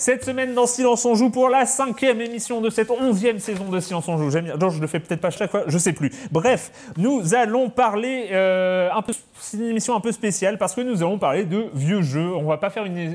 Cette semaine dans Silence on joue pour la cinquième émission de cette onzième saison de Silence on joue. J'aime bien. Non, je le fais peut-être pas chaque fois, je sais plus. Bref, nous allons parler euh. C'est une émission un peu spéciale parce que nous allons parler de vieux jeux. On va pas faire une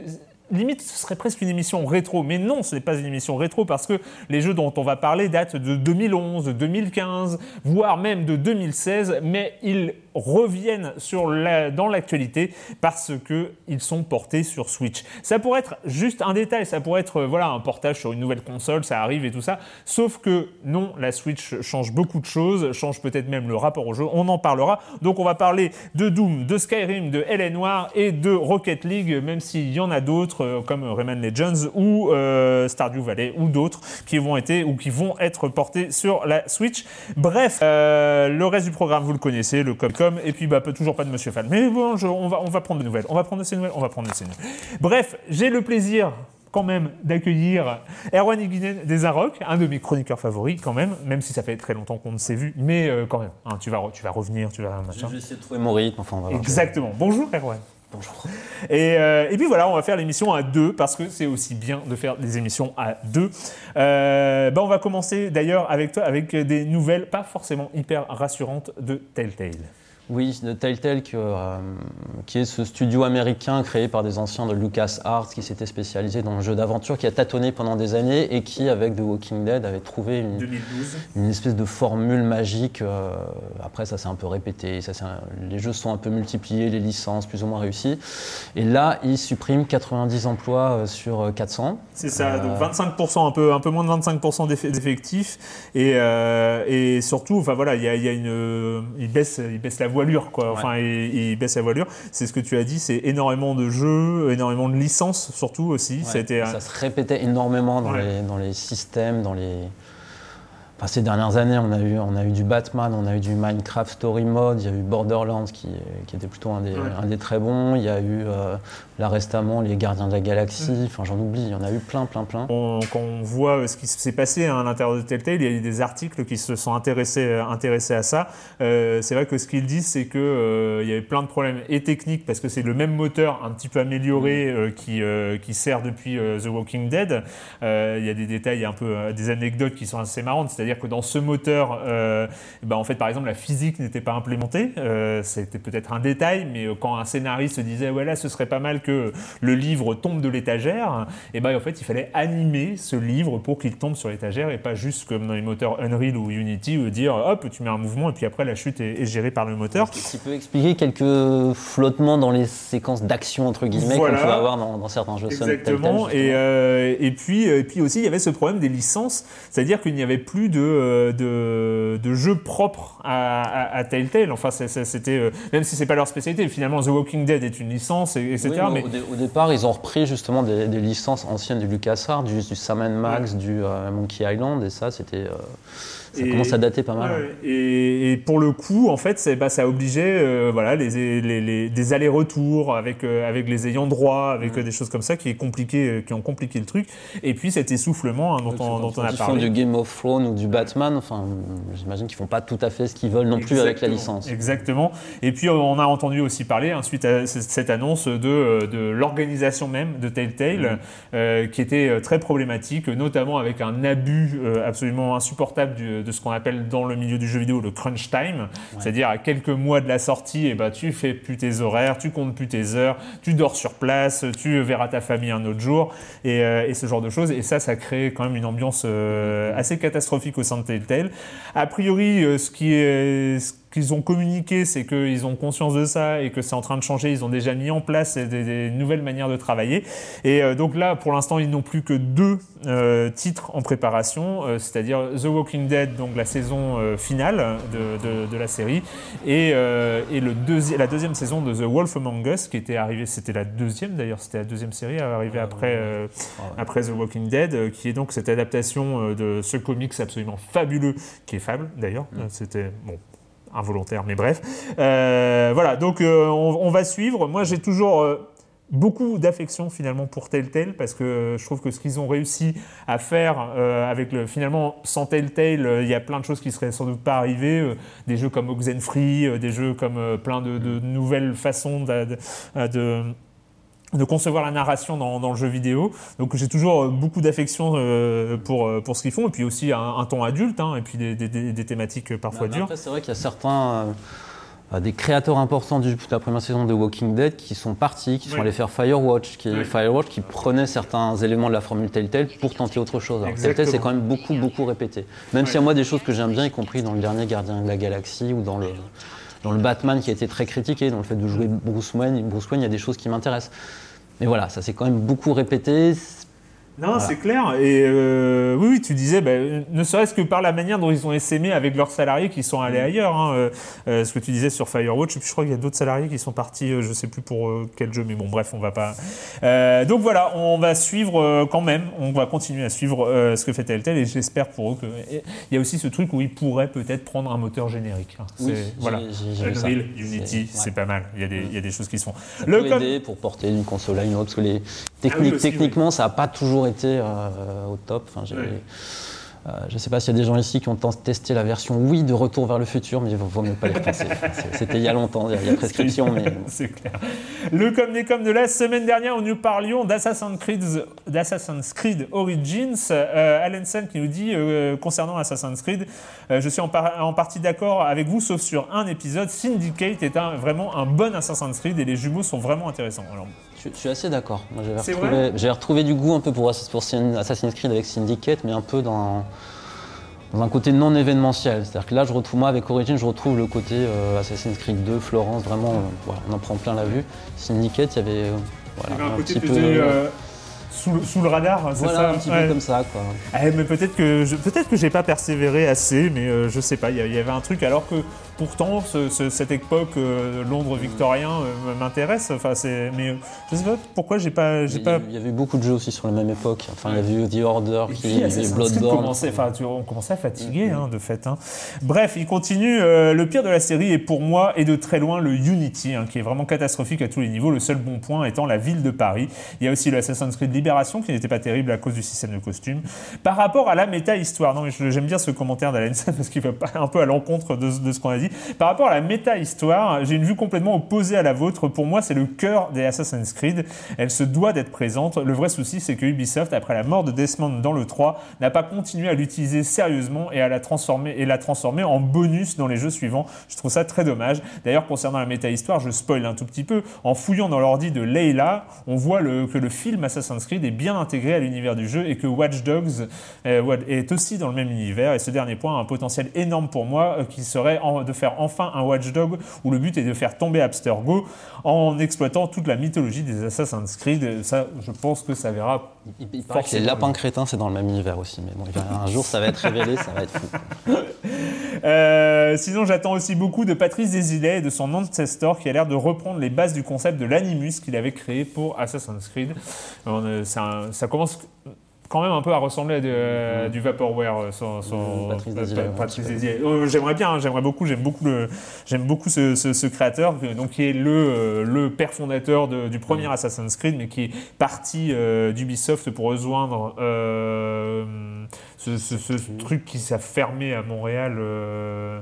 limite ce serait presque une émission rétro, mais non, ce n'est pas une émission rétro parce que les jeux dont on va parler datent de 2011, de 2015, voire même de 2016, mais ils reviennent sur la, dans l'actualité parce que ils sont portés sur Switch. Ça pourrait être juste un détail, ça pourrait être voilà un portage sur une nouvelle console, ça arrive et tout ça. Sauf que non, la Switch change beaucoup de choses, change peut-être même le rapport au jeu. On en parlera. Donc on va parler de Doom, de Skyrim, de Hell Noir et de Rocket League, même s'il y en a d'autres euh, comme Rayman Legends ou euh, Stardew Valley ou d'autres qui vont être ou qui vont être portés sur la Switch. Bref, euh, le reste du programme vous le connaissez, le Capcom et puis bah toujours pas de Monsieur Fall. Mais bon, je- on va on va prendre des nouvelles, on va prendre de ces nouvelles, on va prendre de ces nouvelles. Bref, j'ai le plaisir quand même d'accueillir Erwan Higuinen des Arocs, un de mes chroniqueurs favoris quand même, même si ça fait très longtemps qu'on ne s'est vu, mais euh, quand même, hein, tu vas tu vas revenir, tu vas machin. Je vais essayer de trouver mon rythme. Enfin, on va voir. Exactement. Bonjour Erwan. Bonjour. Et, euh, et puis voilà, on va faire l'émission à deux parce que c'est aussi bien de faire des émissions à deux. Euh, bah, on va commencer d'ailleurs avec toi avec des nouvelles pas forcément hyper rassurantes de Telltale. Oui, de Telltale, que, euh, qui est ce studio américain créé par des anciens de LucasArts qui s'était spécialisé dans le jeu d'aventure, qui a tâtonné pendant des années et qui, avec The Walking Dead, avait trouvé une, 2012. une espèce de formule magique. euh, après, ça s'est un peu répété, ça un- les jeux sont un peu multipliés, les licences plus ou moins réussies. Et là, ils suppriment 90 emplois euh, sur euh, 400. C'est ça, Euh, donc 25%, un peu, un peu moins de 25% d'eff- d'effectifs. Et, et surtout, enfin voilà, il y y a une, il baisse, il baisse la voilure, quoi. Enfin, il, il baisse la voilure. C'est ce que tu as dit, c'est énormément de jeux, énormément de licences, surtout aussi. Ouais, ça a été, un- ça se répétait énormément dans, les, dans les systèmes, dans les. Enfin, ces dernières années, on a, eu, on a eu du Batman, on a eu du Minecraft Story Mode, il y a eu Borderlands qui, qui était plutôt un des, Ouais. un des très bons, il y a eu euh, là récemment les Gardiens de la Galaxie, enfin j'en oublie, il y en a eu plein, plein, plein. On- quand on voit ce qui s'est passé hein, à l'intérieur de Telltale, il y a eu des articles qui se sont intéressés, intéressés à ça. Euh, c'est vrai que ce qu'ils disent, c'est que euh, il y avait plein de problèmes et techniques parce que c'est le même moteur un petit peu amélioré euh, qui, euh, qui sert depuis The Walking Dead. Il y a des détails un peu, des anecdotes qui sont assez marrantes. C'est-à-dire que dans ce moteur, euh, ben, en fait, par exemple, la physique n'était pas implémentée. Euh, C'était peut-être un détail, mais euh, quand un scénariste disait ouais là, ce serait pas mal que le livre tombe de l'étagère, et ben en fait, il fallait animer ce livre pour qu'il tombe sur l'étagère et pas juste comme dans les moteurs Unreal ou Unity où dire hop, tu mets un mouvement et puis après la chute est, est gérée par le moteur. Tu peux expliquer quelques flottements dans les séquences d'action, entre guillemets, Voilà. qu'on peut avoir dans, dans certains jeux Exactement. Et, euh, et, puis, et puis aussi, il y avait ce problème des licences, c'est-à-dire qu'il n'y avait plus de, euh, de, de jeux propres à, à, à Telltale. Enfin, c'était euh, même si c'est pas leur spécialité. Finalement, The Walking Dead est une licence, et- etc. Oui, mais mais au, dé- au départ, ils ont repris justement des, des licences anciennes du LucasArts, du, du Sam Max, du euh, Monkey Island, et ça, c'était, euh, ça Et- commence à dater pas mal. Ouais, et, et pour le coup, en fait, bah, ça obligeait euh, voilà, les, les- les- des allers-retours avec, euh, avec les ayants droit, avec euh, des choses comme ça qui, est compliqué, euh, qui ont compliqué le truc. Et puis cet essoufflement hein, dont, on, dont on a Quand ils font parlé. du Game of Thrones ou du Batman, enfin, j'imagine qu'ils font pas tout à fait ce qu'ils veulent non plus avec la licence. Exactement. Et puis on a entendu aussi parler, hein, suite à cette annonce, de, de l'organisation même de Telltale, Mm. qui était très problématique, notamment avec un abus absolument insupportable du- de ce qu'on appelle dans le milieu du jeu vidéo le crunch time, c'est-à-dire à quelques mois de la sortie, et ben, tu fais plus tes horaires, tu comptes plus tes heures, tu dors sur place, tu verras ta famille un autre jour, et, euh, et ce genre de choses. Et ça, ça crée quand même une ambiance euh, assez catastrophique au sein de Telltale. A priori, euh, ce qui est ce qu'ils ont communiqué, c'est qu'ils ont conscience de ça et que c'est en train de changer. Ils ont déjà mis en place des, des nouvelles manières de travailler. Et euh, donc là, pour l'instant, ils n'ont plus que deux euh, titres en préparation, euh, c'est-à-dire The Walking Dead, donc la saison finale de, de- de la série, et, et le deuxi- la deuxième saison de The Wolf Among Us, qui était arrivée, c'était la deuxième d'ailleurs, c'était la deuxième série à arriver après, euh, après The Walking Dead, qui est donc cette adaptation de ce comics absolument fabuleux, qui est Fable d'ailleurs. Euh, C'était bon involontaire, mais bref. Euh, voilà, donc euh, on, va suivre. Moi, j'ai toujours euh, beaucoup d'affection finalement pour Telltale parce que je trouve que ce qu'ils ont réussi à faire avec le finalement sans Telltale, il y a plein de choses qui seraient sans doute pas arrivées. des jeux comme Oxenfree, des jeux comme plein de, nouvelles façons de de concevoir la narration dans, dans le jeu vidéo. Donc j'ai toujours euh, beaucoup d'affection euh, pour, euh, pour ce qu'ils font, et puis aussi un, un ton adulte, hein, et puis des, des- des- des thématiques parfois dures. Après, c'est vrai qu'il y a certains euh, des créateurs importants du- de la première saison de Walking Dead qui sont partis, qui sont Oui. allés faire Firewatch, qui, Oui. Firewatch qui prenait certains éléments de la formule Telltale pour tenter autre chose. Alors. Telltale, c'est quand même beaucoup, beaucoup répété. Même s'il y a moi des choses que j'aime bien, y compris dans le dernier Gardien de la Galaxie ou dans le, dans le Batman qui a été très critiqué, dans le fait de jouer Bruce Wayne. Bruce Wayne, il y a des choses qui m'intéressent. Mais voilà, ça s'est quand même beaucoup répété. Non, c'est clair. Et euh, oui, tu disais, ben, ne serait-ce que par la manière dont ils ont essaimé avec leurs salariés qui sont allés ailleurs. hein, euh, euh, ce que tu disais sur Firewatch, je crois qu'il y a d'autres salariés qui sont partis, je sais plus pour quel jeu, mais bon, bref, on va pas. Euh, donc voilà, on va suivre quand même, on va continuer à suivre ce que fait Telltale, et j'espère pour eux que. et Il y a aussi ce truc où ils pourraient peut-être prendre un moteur générique. hein. Oui, voilà. Unreal, Unity, C'est- ouais. pas mal. Il y, a des, il y a des choses qui se font. Ça Le peut com- aider pour porter d'une console à une autre, parce que les Ah techniques, oui, aussi, techniquement, ça n'a pas toujours été euh, au top. Enfin, euh, je ne sais pas s'il y a des gens ici qui ont testé la version Wii de Retour vers le futur, mais il vaut mieux pas les repenser. C'est- C'était il y a longtemps, il y a- prescription, mais C'est clair. Le comme des comme de la semaine dernière où nous parlions d'Assassin's Creed, d'Assassin's Creed Origins. Euh, Alan Sen qui nous dit euh, concernant Assassin's Creed, euh, je suis en, par- en partie d'accord avec vous, sauf sur un épisode. Syndicate est un- vraiment un bon Assassin's Creed et les jumeaux sont vraiment intéressants. Alors, je, je suis assez d'accord. J'avais retrouvé, j'ai retrouvé du goût un peu pour, Ass- pour Assassin's Creed avec Syndicate, mais un peu dans, dans un côté non événementiel. C'est-à-dire que là, je retrouve, moi, avec Origin, je retrouve le côté euh, Assassin's Creed 2, Florence, vraiment, euh, voilà, on en prend plein la vue. Syndicate, il y avait, euh, voilà, il y avait un, côté petit peu. sous, le- sous le radar, c'est voilà, ça un petit Ouais. peu comme ça, quoi. Eh, mais peut-être que je, peut-être que j'ai pas persévéré assez, mais euh, je sais pas. Il y, a- il y avait un truc alors que pourtant ce- ce- cette époque euh, Londres victorien euh, m'intéresse. Enfin c'est, mais euh, je sais pas pourquoi j'ai pas, j'ai Il pas. il y avait beaucoup de jeux aussi sur la même époque. Enfin, il y avait eu The Order, qui, il y avait Bloodborne. commençait- enfin, tu- on commençait à fatiguer hein, de fait. hein. Bref, il continue. euh, le pire de la série est pour moi et de très loin le Unity, hein, qui est vraiment catastrophique à tous les niveaux. Le seul bon point étant la ville de Paris. Il y a aussi le Assassin's Creed Libération qui n'était pas terrible à cause du système de costumes. Par rapport à la méta-histoire, non mais j'aime bien ce commentaire d'Alain Sand parce qu'il va un peu à l'encontre de, de ce qu'on a dit. Par rapport à la méta-histoire, j'ai une vue complètement opposée à la vôtre. Pour moi, c'est le cœur des Assassin's Creed. Elle se doit d'être présente. Le vrai souci, c'est que Ubisoft, après la mort de Desmond dans le 3, n'a pas continué à l'utiliser sérieusement et à la transformer et la transformer en bonus dans les jeux suivants. Je trouve ça très dommage. D'ailleurs, concernant la méta-histoire, je spoil un tout petit peu. En fouillant dans l'ordi de Leila, on voit que le film Assassin's Creed est bien intégré à l'univers du jeu et que Watch Dogs euh, est aussi dans le même univers. Et ce dernier point a un potentiel énorme pour moi, euh, qui serait de faire enfin un Watch Dog où le but est de faire tomber Abstergo en exploitant toute la mythologie des Assassin's Creed. Ça, je pense que ça verra. Il, il paraît que les lapins crétins, c'est dans le même univers aussi. Mais bon, un jour, ça va être révélé, ça va être fou. Euh, sinon, j'attends aussi beaucoup de Patrice Desilets et de son Ancestor qui a l'air de reprendre les bases du concept de l'Animus qu'il avait créé pour Assassin's Creed. Euh, ça commence quand même un peu à ressembler à de- euh, du Vaporware. euh, Mm, Patrice euh, Patrice. Euh, j'aimerais bien, hein, j'aimerais beaucoup, j'aime beaucoup le, j'aime beaucoup ce, ce- ce créateur, donc qui est le, euh, le père fondateur de- du premier Assassin's Creed, mais qui est parti d'Ubisoft pour rejoindre euh, ce, ce- ce truc qui s'est fermé à Montréal, euh,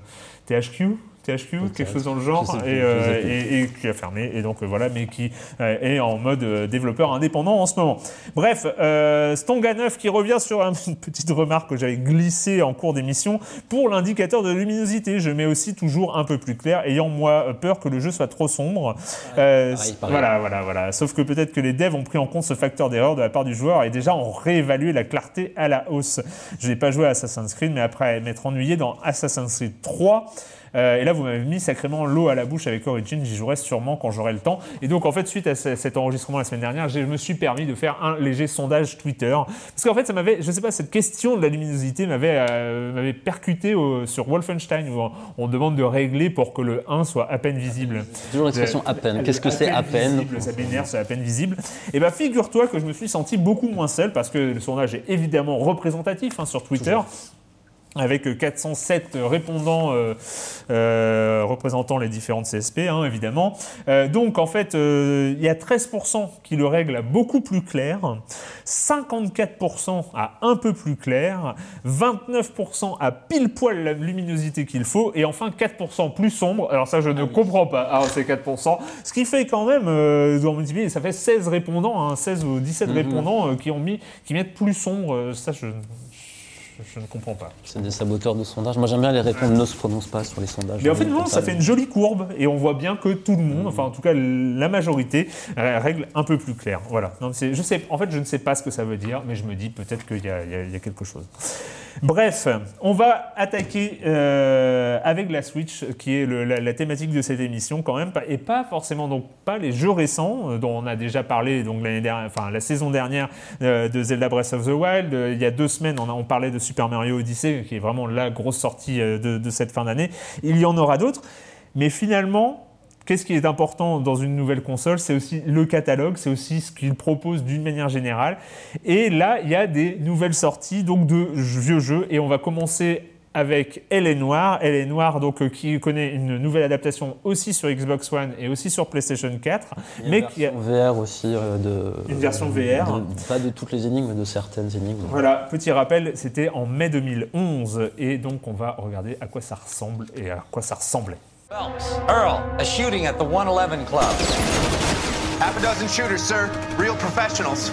THQ. THQ, quelque chose dans le genre, et, euh, et- et qui a fermé, et donc euh, voilà, mais qui euh, est en mode euh, développeur indépendant en ce moment. Bref, euh, Stonga9 qui revient sur un- une petite remarque que j'avais glissée en cours d'émission pour l'indicateur de luminosité. Je mets aussi toujours un peu plus clair, ayant moi peur que le jeu soit trop sombre. Euh, pareil, pareil. Voilà, voilà, voilà. Sauf que peut-être que les devs ont pris en compte ce facteur d'erreur de la part du joueur et déjà ont réévalué la clarté à la hausse. Je n'ai pas joué à Assassin's Creed, mais après m'être ennuyé dans Assassin's Creed 3. Euh, et là, vous m'avez mis sacrément l'eau à la bouche avec Origin. J'y jouerai sûrement quand j'aurai le temps. Et donc, en fait, suite à ce- cet enregistrement la semaine dernière, je me suis permis de faire un léger sondage Twitter. Parce qu'en fait, ça m'avait, je sais pas, cette question de la luminosité m'avait, euh, m'avait percuté au- sur Wolfenstein où on, demande de régler pour que le 1 soit à peine visible. Toujours l'expression à peine. Qu'est-ce que c'est à peine visible, Ça m'énerve, c'est à peine visible. Et bien, figure-toi que je me suis senti beaucoup moins seul parce que le sondage est évidemment représentatif hein, sur Twitter. Avec euh, 407 répondants euh, euh, représentant les différentes CSP, hein, évidemment. Euh, donc, en fait, euh, il y a 13% qui le règlent à beaucoup plus clair, 54% à un peu plus clair, 29% à pile poil la luminosité qu'il faut, et enfin 4% plus sombre. Alors ça, je ne comprends pas. Alors c'est 4%. Ce qui fait quand même, euh, multiplier, ça fait 16 répondants, hein, 16 ou 17 répondants euh, qui, ont mis, qui mettent plus sombre. Euh, ça, je, je, ne comprends pas. C'est des saboteurs de sondage. Moi, j'aime bien les répondre ne se prononce pas sur les sondages. Mais en fait, non, ça fait une jolie courbe et on voit bien que tout le monde, enfin en tout cas la majorité, euh, règle un peu plus clair. Voilà. C'est- je sais, en fait, je ne sais pas ce que ça veut dire, mais je me dis peut-être qu'il y a quelque chose. Bref, on va attaquer euh, avec la Switch, qui est la, thématique de cette émission quand même, et pas forcément donc pas les jeux récents euh, dont on a déjà parlé donc l'année dernière, enfin la saison dernière euh, de Zelda Breath of the Wild. Il y a deux semaines, on, parlait de Super Mario Odyssey, qui est vraiment la grosse sortie de cette fin d'année. Il y en aura d'autres, mais finalement. Qu'est-ce qui est important dans une nouvelle console C'est aussi le catalogue, c'est aussi ce qu'il propose d'une manière générale. Et là, il y a des nouvelles sorties donc de vieux jeux. Et on va commencer avec Elle est Noire. Elle est Noire, donc, euh, qui connaît une nouvelle adaptation aussi sur Xbox One et aussi sur PlayStation 4. Il y a mais une qui a- version VR aussi euh, de. Une version VR. de- pas de toutes les énigmes, mais de certaines énigmes. Voilà, petit rappel, c'était en mai 2011. Et donc, on va regarder à quoi ça ressemble et à quoi ça ressemblait. Phelps. Earl, a shooting at the 111 Club. Half a dozen shooters, sir. Real professionals.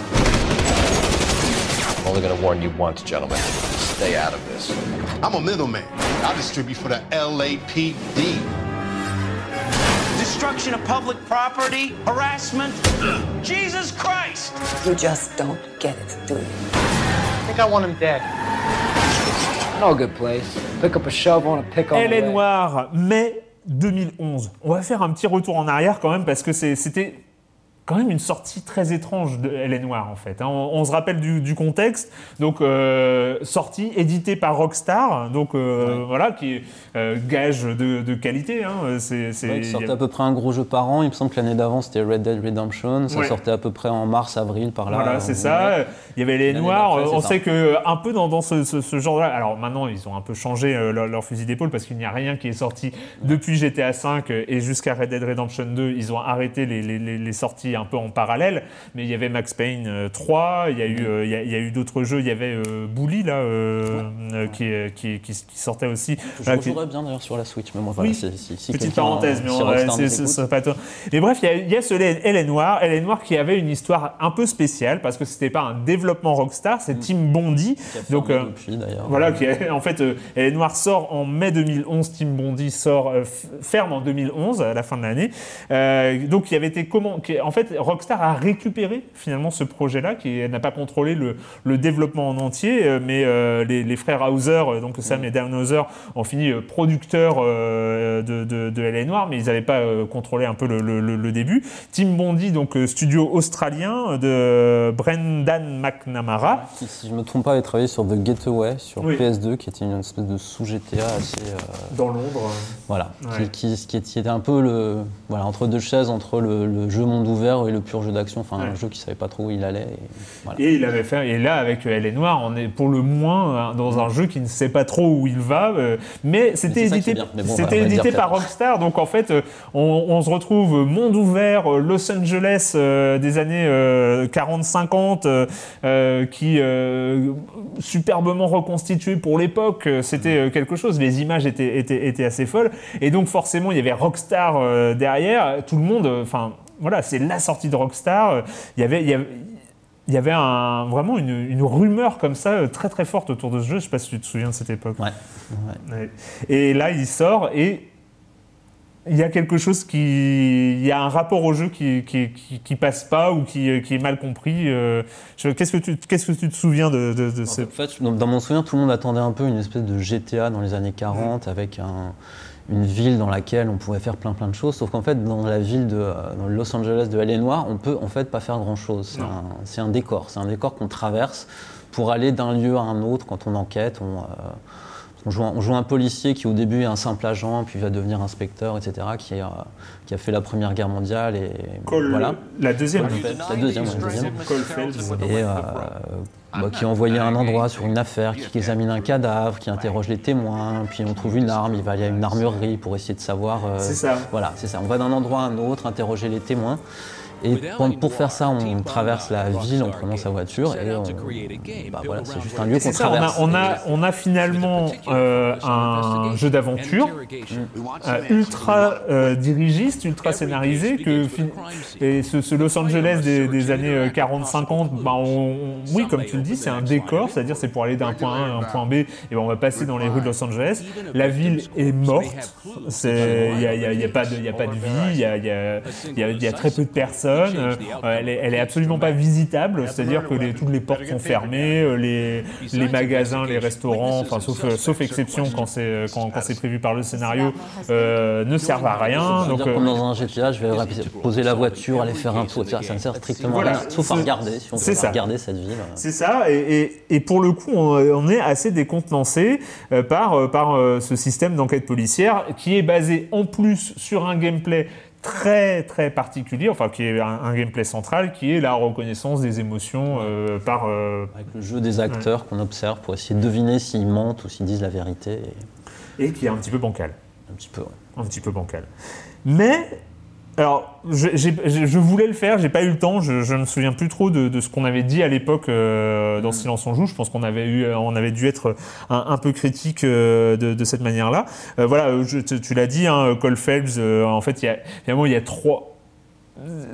I'm only going to warn you once, gentlemen. Stay out of this. I'm a middleman. I distribute for the LAPD. Destruction of public property, harassment. Jesus Christ! You just don't get it, do you? I think I want him dead. No good place. Pick up a shovel and a pick on Elle est. Noire, mai 2011. On va faire un petit retour en arrière quand même parce que c'était quand même une sortie très étrange de Elle est Noire en fait. hein. On, on se rappelle du, du contexte. Donc euh, sortie éditée par Rockstar, donc euh, voilà qui est euh, gage de, de qualité. hein. C'est c'est- Ouais, sortait à peu près un gros jeu par an. Il me semble que l'année d'avant, c'était Red Dead Redemption. Ça Ouais. sortait à peu près en mars, avril, par là. Voilà, c'est ça. Il y avait les noirs. On ça. sait que un peu dans, dans ce, ce- ce genre-là. Alors maintenant, ils ont un peu changé leur, leur fusil d'épaule parce qu'il n'y a rien qui est sorti depuis GTA V et jusqu'à Red Dead Redemption 2. Ils ont arrêté les, les- les- les sorties un peu en parallèle. Mais il y avait Max Payne euh, 3. Il y a eu, euh, il y a, il y a eu d'autres jeux. Il y avait euh, Bully là euh, euh, qui, est- qui, qui, qui sortait aussi. Je Voilà, rejouerais bien d'ailleurs sur la Switch, mais moi, voilà, Oui. c'est- si, si Petite parenthèse, mais c'est- c'est- pas toi. Mais bref, il y a, il y a ce Noire, Elle est Noire qui avait une histoire un peu spéciale parce que c'était pas un développement Rockstar, c'est Team Bondi. Mm. A Donc, euh, depuis, voilà, qui est- en fait, euh, est Noire sort en mai 2011, Team Bondi sort euh, ferme en 2011 à la fin de l'année. Euh, donc, il y avait été comment En fait, fait, Rockstar a récupéré finalement ce projet-là, qui n'a pas contrôlé le, le développement en entier, euh, mais euh, les, les frères Hauser, euh, donc Sam et Dan Hauser, ont fini producteurs euh, de, de, de LA Noir, mais ils n'avaient pas contrôlé un peu le, le- le- le début. Tim Bondi, donc studio australien de Brendan McNamara. Qui, si je me trompe pas, avait travaillé sur The Getaway sur Oui. PS2, qui était une espèce de sous-GTA assez. euh, Dans Londres. Voilà, Ouais. qui, qui, qui était un peu le, voilà, entre deux chaises, entre le, le jeu monde ouvert et le pur jeu d'action, enfin Ouais. un jeu qui savait pas trop où il allait. et voilà. Et il avait fait, et là avec euh, Elle est Noire, on est pour le moins hein, dans un jeu qui ne sait pas trop où il va, euh, mais c'était édité, bon, voilà, édité par. Rockstar, donc en fait euh, on, on se retrouve monde ouvert, euh, Los Angeles euh, des années euh, 40-50, euh, euh, qui euh, superbement reconstitué pour l'époque, euh, c'était euh, quelque chose. Les images étaient, étaient, étaient assez folles, et donc forcément il y avait Rockstar euh, derrière, tout le monde, euh, enfin voilà, c'est la sortie de Rockstar. euh, Il y avait, il y avait il y avait un, vraiment une, une rumeur comme ça euh, très très forte autour de ce jeu. Je sais pas si tu te souviens de cette époque. Ouais. Et là, il sort et il y a quelque chose qui, il y a un rapport au jeu qui qui, qui, qui passe pas ou qui, qui est mal compris. euh, Qu'est-ce que tu qu'est-ce que tu te souviens de, de, de ce En fait, dans dans mon souvenir, tout le monde attendait un peu une espèce de GTA dans les années 40 avec un- une ville dans laquelle on pouvait faire plein plein de choses. Sauf qu'en fait, dans la ville de euh, dans Los Angeles de LA Noire, on peut en fait pas faire grand chose. C'est un, décor. C'est un décor qu'on traverse pour aller d'un lieu à un autre quand on enquête. On, euh, on joue, un, on joue un policier qui au début est un simple agent, puis va devenir inspecteur, etc., qui, a- qui a fait la Première Guerre mondiale. Et Cole- voilà. La deuxième. La deuxième, la deuxième. Cole. Et euh, bah, qui est envoyé à un endroit sur une affaire, qui examine un cadavre, qui interroge les témoins, puis on trouve une arme, il va aller à une armurerie pour essayer de savoir. euh, C'est ça. Voilà, c'est ça. On va d'un endroit à un autre, interroger les témoins. Et pour, faire ça, on traverse la ville en prenant sa voiture et on, bah, voilà, c'est juste un lieu qu'on C'est ça, on a, traverse. on, a, on a finalement euh, un jeu d'aventure euh, ultra euh, dirigiste, ultra scénarisé. Que, et ce, ce Los Angeles des, des années euh, 40-50, bah, on- on- oui, comme tu le dis, c'est un décor, c'est-à-dire c'est pour aller d'un point A à un point B, et ben, on va passer dans les rues de Los Angeles. La ville est morte, il n'y a, y a- y a pas de il y a pas de vie, y a, il y a très peu de personnes, euh, elle, est, elle est absolument pas visitable, c'est-à-dire que les, toutes les portes sont fermées, euh, les, les magasins, les restaurants, enfin sauf, sauf exception quand c'est euh, quand, quand c'est prévu par le scénario, euh, ne servent à rien. Donc, euh, comme dans un GTA, je vais poser la voiture, aller faire un tour. Ça ne sert strictement Voilà. à rien, sauf à regarder, si on c'est peut ça. regarder cette ville. C'est ça, et, et- et pour le coup, on, on est assez décontenancé par, par ce système d'enquête policière qui est basé en plus sur un gameplay très très particulier, enfin qui est un, un gameplay central, qui est la reconnaissance des émotions euh, par... euh, Avec le jeu des acteurs qu'on observe pour essayer de deviner s'ils mentent ou s'ils disent la vérité. Et et qui est un petit peu bancal. un petit peu, ouais. un petit peu bancal. Mais, alors, je, voulais le faire, j'ai pas eu le temps, je, je me souviens plus trop de, de ce qu'on avait dit à l'époque euh, dans Silence on joue. Je pense qu'on avait eu, on avait dû être un, un peu critique euh, de, de cette manière-là. Euh, voilà, je- tu, tu l'as dit, hein, Cole Phelps. euh, en fait, il y a, finalement, il y a trois.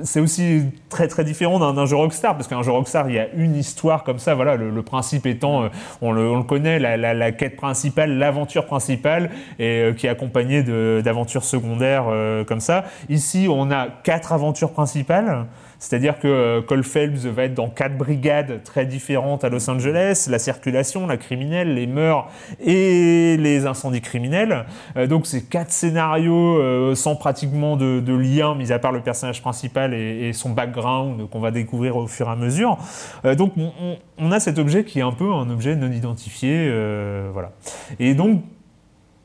C'est aussi très très différent d'un jeu Rockstar parce qu'un jeu Rockstar il y a une histoire comme ça voilà le, principe étant euh, on, le, on le connaît la, quête principale l'aventure principale et euh, qui est accompagnée d'aventures secondaires euh, comme ça. Ici on a quatre aventures principales c'est-à-dire que euh, Cole Phelps va être dans quatre brigades très différentes à Los Angeles, la circulation, la criminelle, les mœurs et les incendies criminels. Euh, donc c'est quatre scénarios euh, sans pratiquement de, de lien, mis à part le personnage principal et, et son background qu'on va découvrir au fur et à mesure. Donc on, on- on a cet objet qui est un peu un objet non identifié, euh, voilà. Et donc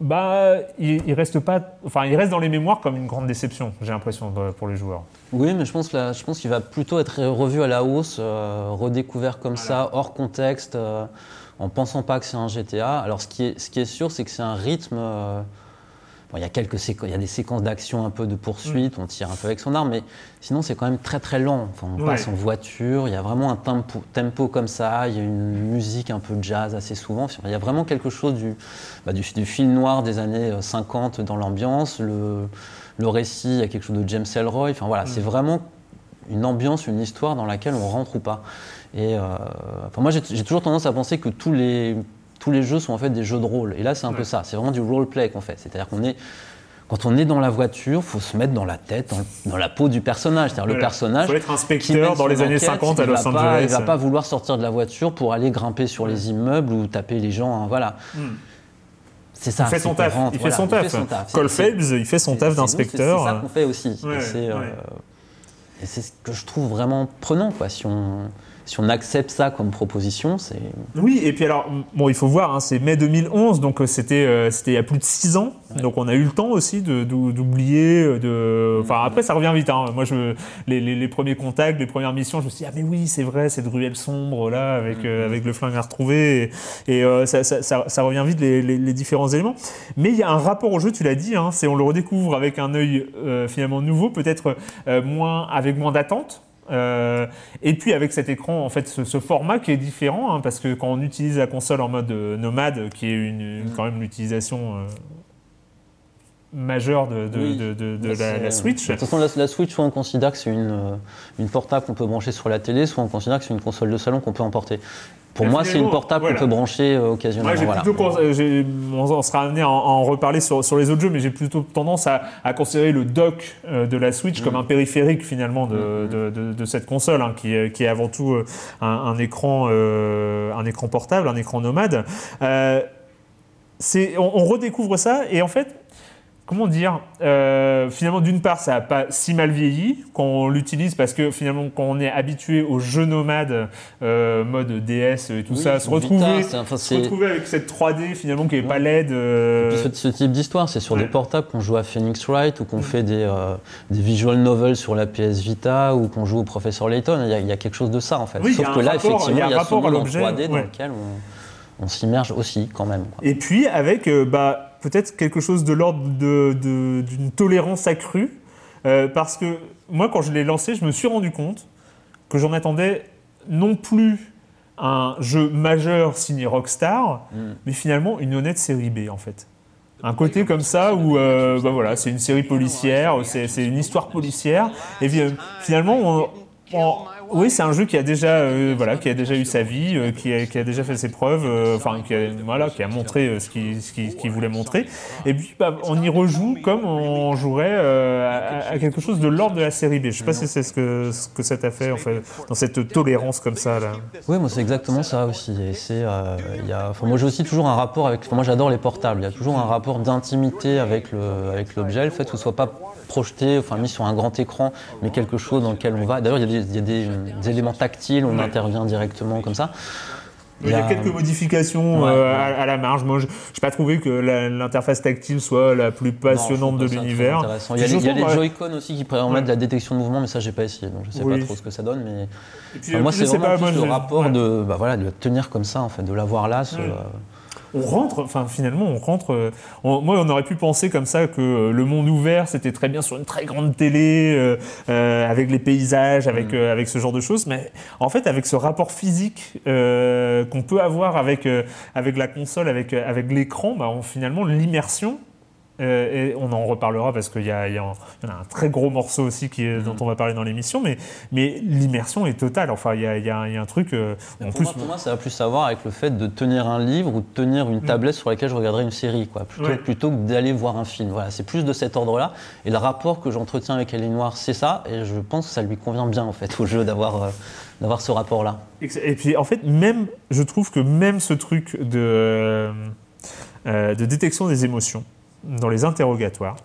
bah, il, il reste pas, enfin, il reste dans les mémoires comme une grande déception, j'ai l'impression pour les joueurs. Oui, mais je pense, là, je pense qu'il va plutôt être revu à la hausse, euh, redécouvert comme ça, hors contexte, euh, en pensant pas que c'est un GTA. Alors, ce qui est, ce qui est sûr, c'est que c'est un rythme. euh, bon, il y a quelques il y a des séquences d'action un peu de poursuite, on tire un peu avec son arme, mais sinon c'est quand même très très lent. Enfin, on Ouais. passe en voiture, il y a vraiment un tempo, tempo comme ça, il y a une musique un peu jazz assez souvent. Enfin, il y a vraiment quelque chose du, bah, du, du film noir des années euh, 50 dans l'ambiance. Le, le récit, il y a quelque chose de James Ellroy. Enfin voilà, c'est vraiment une ambiance, une histoire dans laquelle on rentre ou pas. Et euh, enfin, moi, j'ai toujours tendance à penser que tous les, tous les jeux sont en fait des jeux de rôle. Et là, c'est un peu ça. C'est vraiment du roleplay qu'on fait. C'est-à-dire qu'on est. quand on est dans la voiture, faut se mettre dans la tête, dans, dans la peau du personnage. C'est-à-dire le personnage. Faut être inspecteur dans les années enquête, 50 à il Los va pas- Angeles. il va pas vouloir sortir de la voiture pour aller grimper sur les immeubles ou taper les gens. hein, voilà. C'est ça. Hmm. il fait son taf. il fait son taf. Cole Phelps, il fait son taf d'inspecteur. C'est ça qu'on fait aussi. Ouais, et c'est euh, ouais. et c'est ce que je trouve vraiment prenant. Quoi. Si, on, si on accepte ça comme proposition, c'est. Oui, et puis alors, bon, il faut voir, hein, c'est mai 2011, donc euh, c'était euh, c'était il y a plus de 6 ans, donc on a eu le temps aussi d'oublier, euh, de... Enfin, après, ça revient vite, hein. moi, je, les, les- les premiers contacts, les premières missions, je me suis dit, ah mais oui, c'est vrai, cette ruelle sombre, là, avec, euh, avec le flingue à retrouver, et, et, euh, ça, ça- ça- ça revient vite, les, les- différents éléments. Mais il y a un rapport au jeu, tu l'as dit, hein, c'est on le redécouvre avec un œil finalement nouveau, peut-être moins, avec moins d'attente, euh, et puis avec cet écran, en fait, ce, ce format qui est différent, hein, parce que quand on utilise la console en mode euh, nomade, qui est une, une- quand même l'utilisation euh, majeure de, de- Oui. de- de- de Bah, la, Switch. De toute façon, la, la Switch, soit on considère que c'est une, une portable qu'on peut brancher sur la télé, soit on considère que c'est une console de salon qu'on peut emporter. Pour moi, c'est une portable voilà. qu'on peut brancher euh, occasionnellement. j'ai voilà. plutôt euh, on sera amené à en, reparler sur, sur les autres jeux, mais j'ai plutôt tendance à, à considérer le dock euh, de la Switch Mm. comme un périphérique finalement de, de- de- de cette console, hein, qui, est- qui est avant tout un, un écran, euh, un écran portable, un écran nomade. Euh, on, on redécouvre ça et en fait, comment dire, euh, finalement d'une part ça n'a pas si mal vieilli quand on l'utilise parce que finalement quand on est habitué aux jeux nomades euh, mode DS et tout Oui, ça, se retrouver, enfin, se retrouver avec cette 3D finalement qui est pas LED. euh, Et puis ce, ce type d'histoire, c'est sur Ouais. des portables qu'on joue à Phoenix Wright ou qu'on fait des, euh, des visual novels sur la PS Vita ou qu'on joue au professeur Layton. Il y, a, il y a quelque chose de ça en fait. Oui, Sauf que là, rapport- effectivement, il y a un y a rapport à l'objet, 3D dans ouais. lequel on, on s'immerge aussi quand même. quoi. Et puis avec bah, peut-être quelque chose de l'ordre de- de- d'une tolérance accrue, euh, parce que moi quand je l'ai lancé, je me suis rendu compte que j'en attendais non plus un jeu majeur signé Rockstar, mais finalement une honnête série B en fait. Un côté comme ça où euh, bah voilà, c'est une série policière, c'est c'est une histoire policière, et puis, euh, finalement on- on- oui, c'est un jeu qui a déjà, euh, voilà, qui a déjà eu sa vie, euh, qui, a, déjà fait ses preuves, euh, qui a, voilà, qui a montré ce qu'il voulait montrer. Et puis, bah, on y rejoue comme on jouerait à, quelque chose de l'ordre de la série B. Je sais pas si c'est ce que, ça t'a fait, en fait, dans cette tolérance comme ça. Oui, moi c'est exactement ça aussi. Et c'est, moi j'ai aussi toujours un rapport avec. moi j'adore les portables. Il y a toujours un rapport d'intimité avec l'objet, le fait que ce soit pas projeté, enfin mis sur un grand écran, mais quelque chose dans lequel on va. D'ailleurs, il y a des éléments tactiles, on Ouais. intervient directement comme ça. Il y a quelques modifications Ouais, euh, ouais. à, à la marge. Moi, je n'ai pas trouvé que l'interface tactile soit la plus passionnante Non, de l'univers. Il y a les, il y a surtout, les ouais. Joy-Con aussi qui permettent Ouais. de la détection de mouvement, mais ça j'ai pas essayé, donc je sais Oui. pas trop ce que ça donne. Mais puis, Enfin, moi c'est vraiment pas, plus moi, le rapport de, bah, voilà, de tenir comme ça en fait, de l'avoir là. ce- euh, on rentre, enfin finalement on rentre. euh, on- moi on aurait pu penser comme ça que euh, le monde ouvert c'était très bien sur une très grande télé euh, euh, avec les paysages, avec euh, avec ce genre de choses, mais en fait avec ce rapport physique euh, qu'on peut avoir avec euh, avec la console, avec avec l'écran, bah, on- finalement l'immersion. Euh, et on en reparlera parce qu'il y, en a un très gros morceau aussi qui est, dont on va parler dans l'émission, mais, mais l'immersion est totale. Enfin, il y a, il y a un- truc. euh, en pour, plus, moi, pour moi, ça va plus savoir avec le fait de tenir un livre ou de tenir une tablette sur laquelle je regarderai une série, quoi, plutôt, Ouais. plutôt que d'aller voir un film. Voilà, c'est plus de cet ordre-là. Et le rapport que j'entretiens avec Elle est Noire, c'est ça. Et je pense que ça lui convient bien, en fait, au jeu d'avoir euh, d'avoir ce rapport-là. Et puis en fait, même, je trouve que même ce truc de, de détection des émotions dans les interrogatoires,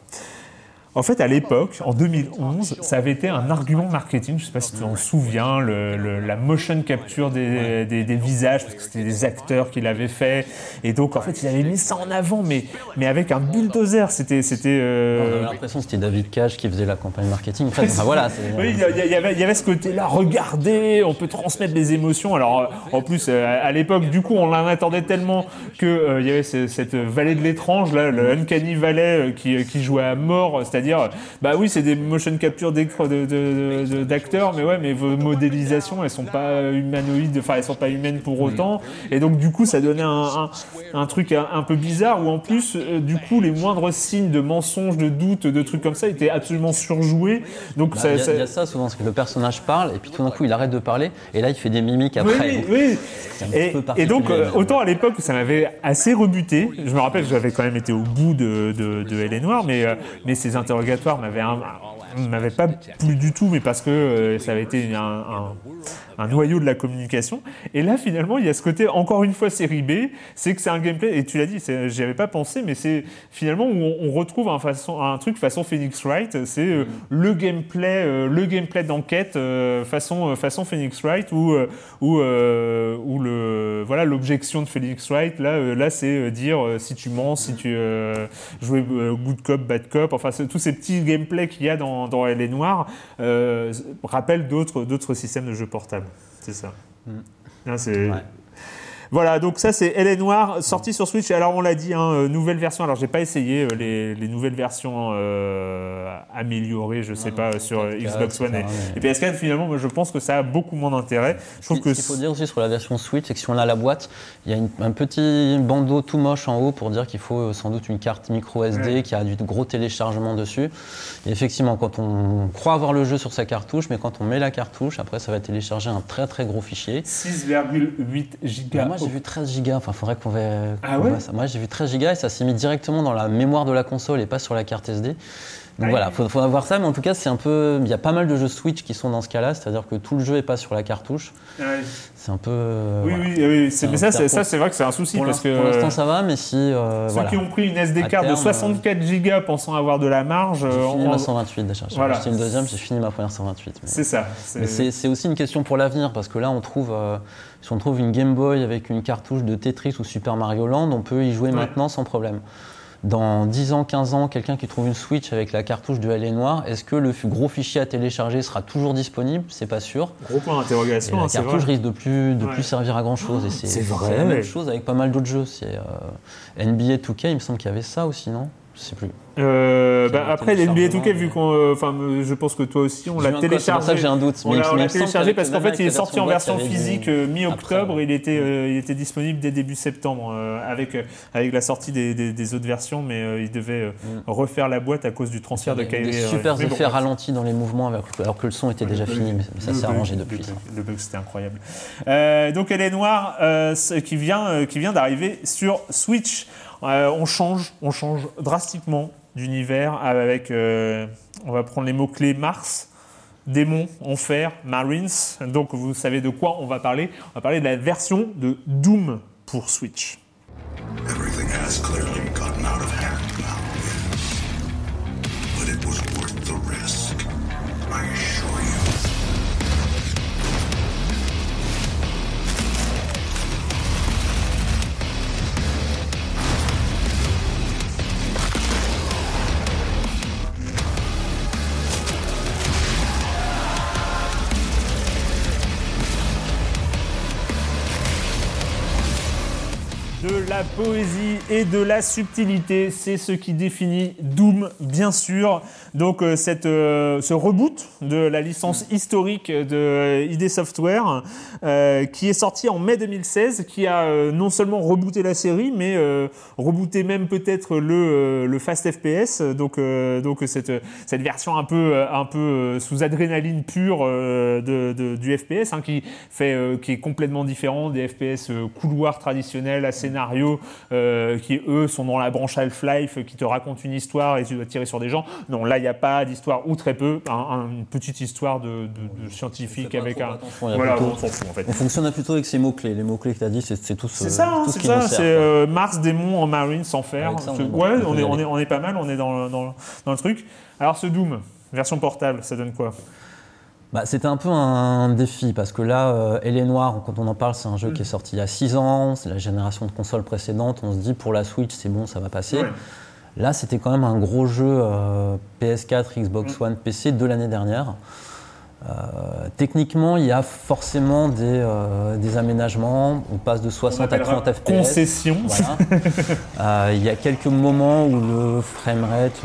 en fait, à l'époque, en 2011, ça avait été un argument marketing. Je ne sais pas si tu t'en souviens, le- le- la motion capture des, des- des visages, parce que c'était des acteurs qui l'avaient fait. Et donc, en fait, ils avaient mis ça en avant, mais, mais avec un bulldozer. C'était. c'était euh, On avait l'impression que c'était David Cage qui faisait la campagne marketing. Enfin, voilà, Oui, il y, avait, il y avait ce côté-là, regardez, on peut transmettre les émotions. Alors, euh, en plus, euh, à l'époque, du coup, on en attendait tellement que euh, y avait ce- cette vallée de l'étrange, là, le Uncanny Valley, qui, qui jouait à mort. C'est-à-dire, bah oui, c'est des motion capture d'écran- de- de- de- d'acteurs, mais ouais, mais vos modélisations, elles sont pas humanoïdes, enfin, elles sont pas humaines pour autant, et donc du coup, ça donnait un, un, un truc un, un peu bizarre où en plus, euh, du coup, les moindres signes de mensonges, de doutes, de trucs comme ça étaient absolument surjoués. Donc Bah, ça, y, a- ça- il y a ça souvent, parce que le personnage parle, et puis tout d'un coup il arrête de parler, et là il fait des mimiques après. oui, oui. Et, donc, euh, autant à l'époque, ça m'avait assez rebuté. Je me rappelle que j'avais quand même été au bout de, de, de Noire, mais, euh, mais ces interrogatoires m'avaient un- m'avaient pas plu du tout, mais parce que euh, ça avait été un, un- noyau de la communication. Et là, finalement, il y a ce côté, encore une fois, série B, c'est que c'est un gameplay, et tu l'as dit, j'y avais pas pensé, mais c'est finalement où on, retrouve un, façon, un truc façon Phoenix Wright, c'est euh, le gameplay, euh, gameplay d'enquête façon, façon Phoenix Wright, où, où, où le, voilà, l'objection de Phoenix Wright, là, là c'est dire si tu mens, si tu euh, good cop, bad cop, enfin, tous ces petits gameplays qu'il y a dans, dans Elle est Noire euh, rappellent d'autres, d'autres systèmes de jeux portables. C'est ça. Là, c'est... Ouais. Voilà, donc ça c'est Elle est Noire, sorti sur Switch. Alors on l'a dit, hein, euh, nouvelle version. Alors j'ai pas essayé euh, les, les nouvelles versions euh, améliorées, je sais pas, sur 4K, Xbox One et, et PS4. Finalement, moi je pense que ça a beaucoup moins d'intérêt. Je trouve Ce qu'il faut dire aussi sur la version Switch, c'est que si on a la boîte, il y a une- un petit bandeau tout moche en haut pour dire qu'il faut sans doute une carte micro SD Ouais. qui a du gros téléchargement dessus. Et effectivement, quand on croit avoir le jeu sur sa cartouche, mais quand on met la cartouche, après ça va télécharger un très très gros fichier. 6,8 gigas. Moi j'ai vu 13 gigas, enfin faudrait qu'on va. Ah ouais ça. Moi j'ai vu 13 gigas et ça s'est mis directement dans la mémoire de la console et pas sur la carte SD. Donc voilà, faut, faut avoir ça, mais en tout cas c'est un peu. Il y a pas mal de jeux Switch qui sont dans ce cas-là, c'est-à-dire que tout le jeu est pas sur la cartouche. Ouais. C'est un peu. euh, Oui, voilà. oui, oui. c'est- Un mais ça, c'est, ça, vrai que c'est un souci Pour parce l'instant- que pour l'instant ça va, mais si. euh, ceux voilà. qui ont pris une SD card de terme, 64 gigas pensant avoir de la marge, J'ai euh, fini on- ma 128 déjà. J'ai Voilà. acheté une deuxième, j'ai fini ma première 128. mais- c'est ça. Mais c'est c'est aussi une question pour l'avenir parce que là on trouve, euh, si on trouve une Game Boy avec une cartouche de Tetris ou Super Mario Land, on peut y jouer Ouais. maintenant sans problème. Dans 10 ans, 15 ans, quelqu'un qui trouve une Switch avec la cartouche de est Noire, est-ce que le gros fichier à télécharger sera toujours disponible? C'est pas sûr. Gros point d'interrogation, la hein, cartouche vrai. risque de plus, de Ouais. plus servir à grand chose. Vrai. c'est la même chose avec pas mal d'autres jeux. C'est euh, NBA 2K, il me semble qu'il y avait ça aussi, non? Je sais plus. Euh, bah, après, les NBA 2K, téléchargement, vu qu'on. euh, Enfin, euh, je pense que toi aussi, on l'a téléchargé. C'est pour ça que j'ai un doute. On l'a téléchargé parce qu'en fait, il est sorti en version physique euh, mi-octobre. Il était, euh, il était disponible dès début septembre euh, avec, avec la sortie des, des- des autres versions, mais euh, il devait euh, refaire la boîte à cause du transfert de Kyrie. des euh, super bon, effets ralentis dans les mouvements alors que, alors que le son était déjà le fini, mais ça s'est arrangé depuis. Le bug, c'était incroyable. Donc, elle est noire, ce- qui vient, qui vient d'arriver sur Switch. Euh, on change, drastiquement d'univers avec. euh, on va prendre les mots clés Mars. Démons, Enfer, Marines. Donc vous savez de quoi on va parler. On va parler de la version de Doom pour Switch. La poésie et de la subtilité, c'est ce qui définit Doom, bien sûr. Donc euh, cette, euh, ce reboot de la licence historique de ID Software, euh, qui est sorti en mai 2016, qui a euh, non seulement rebooté la série, mais euh, rebooté même peut-être le, euh, le Fast FPS. Donc, euh, donc cette, cette version un peu, euh, un peu euh, sous adrénaline pure euh, de, du FPS, hein, qui, fait, euh, qui est complètement différent des FPS euh, couloirs traditionnels à scénario, euh, qui eux sont dans la branche Half-Life, qui te racontent une histoire et tu dois tirer sur des gens. Non, là il n'y a pas d'histoire ou très peu, un- un- une petite histoire de, de- de scientifique avec un. attention, Voilà, plutôt- on s'en fout en fait. On fonctionne plutôt avec ces mots-clés. Les mots-clés que tu as dit, c'est c'est tout ce, C'est ça, hein, ce c'est ça. nous sert. C'est euh, Mars, démon en Marine sans ça, on C'est- bon, ouais, on est, on, est, on est pas mal, on est dans, dans, dans le truc. Alors ce Doom, version portable, ça donne quoi? Bah, C'était un peu un défi parce que là, euh, Elle est Noire, quand on en parle, c'est un jeu qui est sorti il y a 6 ans, c'est la génération de consoles précédente. On se dit pour la Switch, c'est bon, ça va passer. Ouais. Là, c'était quand même un gros jeu euh, PS4, Xbox One, PC de l'année dernière. Euh, techniquement, il y a forcément des, euh, des aménagements. On passe de 60 à 30 FPS. Concession. Voilà. Euh, il y a quelques moments où le framerate,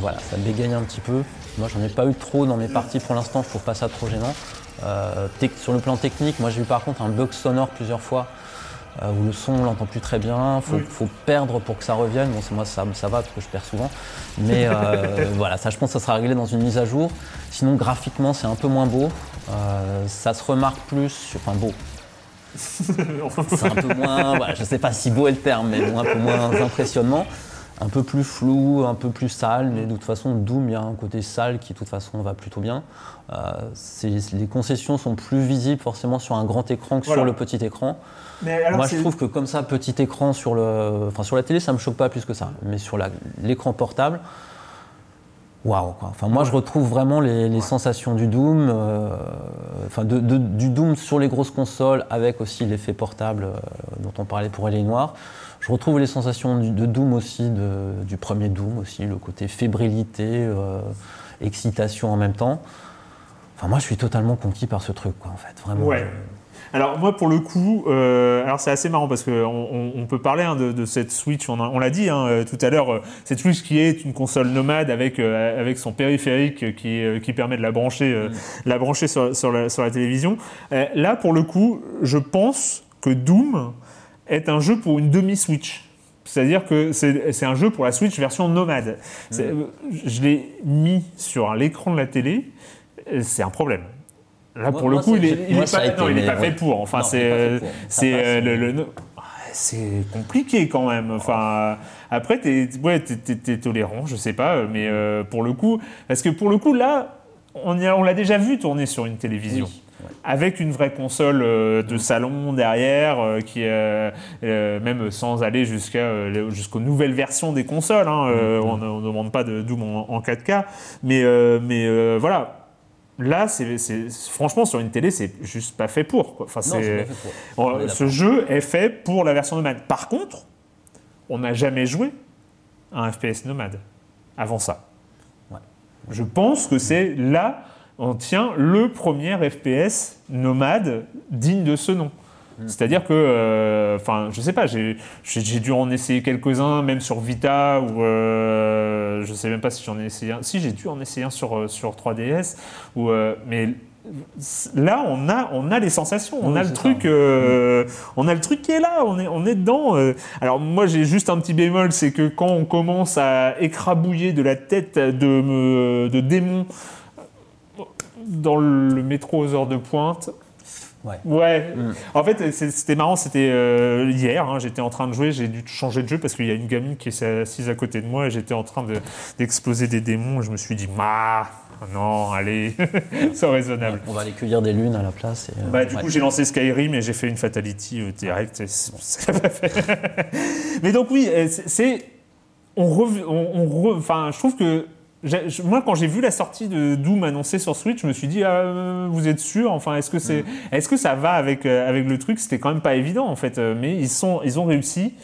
voilà, ça bégaye un petit peu. Moi, j'en ai pas eu trop dans mes parties pour l'instant. Je trouve pas ça trop gênant. Euh, sur le plan technique, moi, j'ai eu par contre un bug sonore plusieurs fois. euh, où le son on l'entend plus très bien, faut, Oui. faut perdre pour que ça revienne. Bon, moi ça, ça va parce que je perds souvent, mais euh, voilà, ça je pense que ça sera réglé dans une mise à jour. Sinon graphiquement c'est un peu moins beau, ça se remarque plus, sur- enfin beau. C'est un peu moins, voilà, je sais pas si beau est le terme, mais bon, un peu moins impressionnant, un peu plus flou, un peu plus sale, mais de toute façon Doom il y a un côté sale qui de toute façon va plutôt bien. Euh, les concessions sont plus visibles forcément sur un grand écran que Voilà. sur le petit écran. Mais alors, Moi, je trouve que comme ça, petit écran sur le, enfin sur la télé, ça me choque pas plus que ça. Mais sur la- l'écran portable, waouh. quoi. Enfin, moi, je retrouve vraiment les, les sensations du Doom, euh, enfin de- de- du Doom sur les grosses consoles, avec aussi l'effet portable euh, dont on parlait pour Les Noirs. Je retrouve les sensations du- de Doom aussi, de- du premier Doom aussi, le côté fébrilité, euh, excitation en même temps. Enfin, moi, je suis totalement conquis par ce truc, quoi, en fait. Vraiment. Ouais. Alors moi pour le coup, euh, alors c'est assez marrant parce qu'on on, on peut parler hein, de, de cette Switch, on, l'a dit hein, euh, tout à l'heure, cette Switch qui est une console nomade avec, euh, avec son périphérique qui, qui permet de la brancher, euh, la brancher sur, sur, la, sur la télévision. Là pour le coup, je pense que Doom est un jeu pour une demi-Switch. C'est-à-dire que c'est un jeu pour la Switch version nomade. Euh, Je l'ai mis sur l'écran de la télé, euh, c'est un problème. Là, Moi- pour le moi, coup, il est, j'ai- il moi, est ça pas, fait pour. Enfin, c'est, euh, c'est le, c'est compliqué quand même. Enfin, après, t'es, ouais, t'es tolérant, je sais pas, mais euh, pour le coup, parce que pour le coup, là, on, l'a déjà vu tourner sur une télévision. Oui, ouais. Avec une vraie console euh, de salon derrière, euh, qui euh, même sans aller jusqu'à jusqu'aux nouvelles versions des consoles. hein, euh, on ne demande pas de Doom en, en 4K, mais mais voilà. Là, c'est, c'est- franchement sur une télé, c'est juste pas fait pour. Quoi. Enfin, Non, c'est pour. On ce jeu est fait pour la version nomade. Par contre, on n'a jamais joué à un FPS nomade avant ça. Ouais. Je pense que c'est là, on tient le premier FPS nomade digne de ce nom. Mm. C'est-à-dire que, euh, enfin, je sais pas, j'ai dû en essayer quelques-uns, même sur Vita, ou euh, je sais même pas si j'en ai essayé un. Si, j'ai dû en essayer un sur, euh, sur 3DS, ou, euh, mais là, on a, on a les sensations, on Oui, a le truc, euh, on a le truc qui est là, on est, on est dedans. euh. Alors moi, j'ai juste un petit bémol, c'est que quand on commence à écrabouiller de la tête de, de démons dans le métro aux heures de pointe. Ouais. Ouais. Mm. En fait, c'était marrant. C'était euh, hier. hein, j'étais en train de jouer. J'ai dû changer de jeu parce qu'il y a une gamine qui est assise à côté de moi et j'étais en train de- d'exploser des démons. Et je me suis dit, ma, non, allez, c'est raisonnable. On va aller cueillir des lunes à la place. Et, euh, Bah, du ouais. coup, j'ai lancé Skyrim et j'ai fait une fatality euh, direct. et c'est- c'est pas fait. Mais donc, oui, euh, c'est- c'est. On, rev- on, on re- enfin, je trouve que. Moi, quand j'ai vu la sortie de Doom annoncée sur Switch, je me suis dit, ah, euh, vous êtes sûr? Enfin, est-ce que c'est, est-ce que ça va avec euh, avec le truc? C'était quand même pas évident en fait, euh, mais ils sont, ils ont réussi.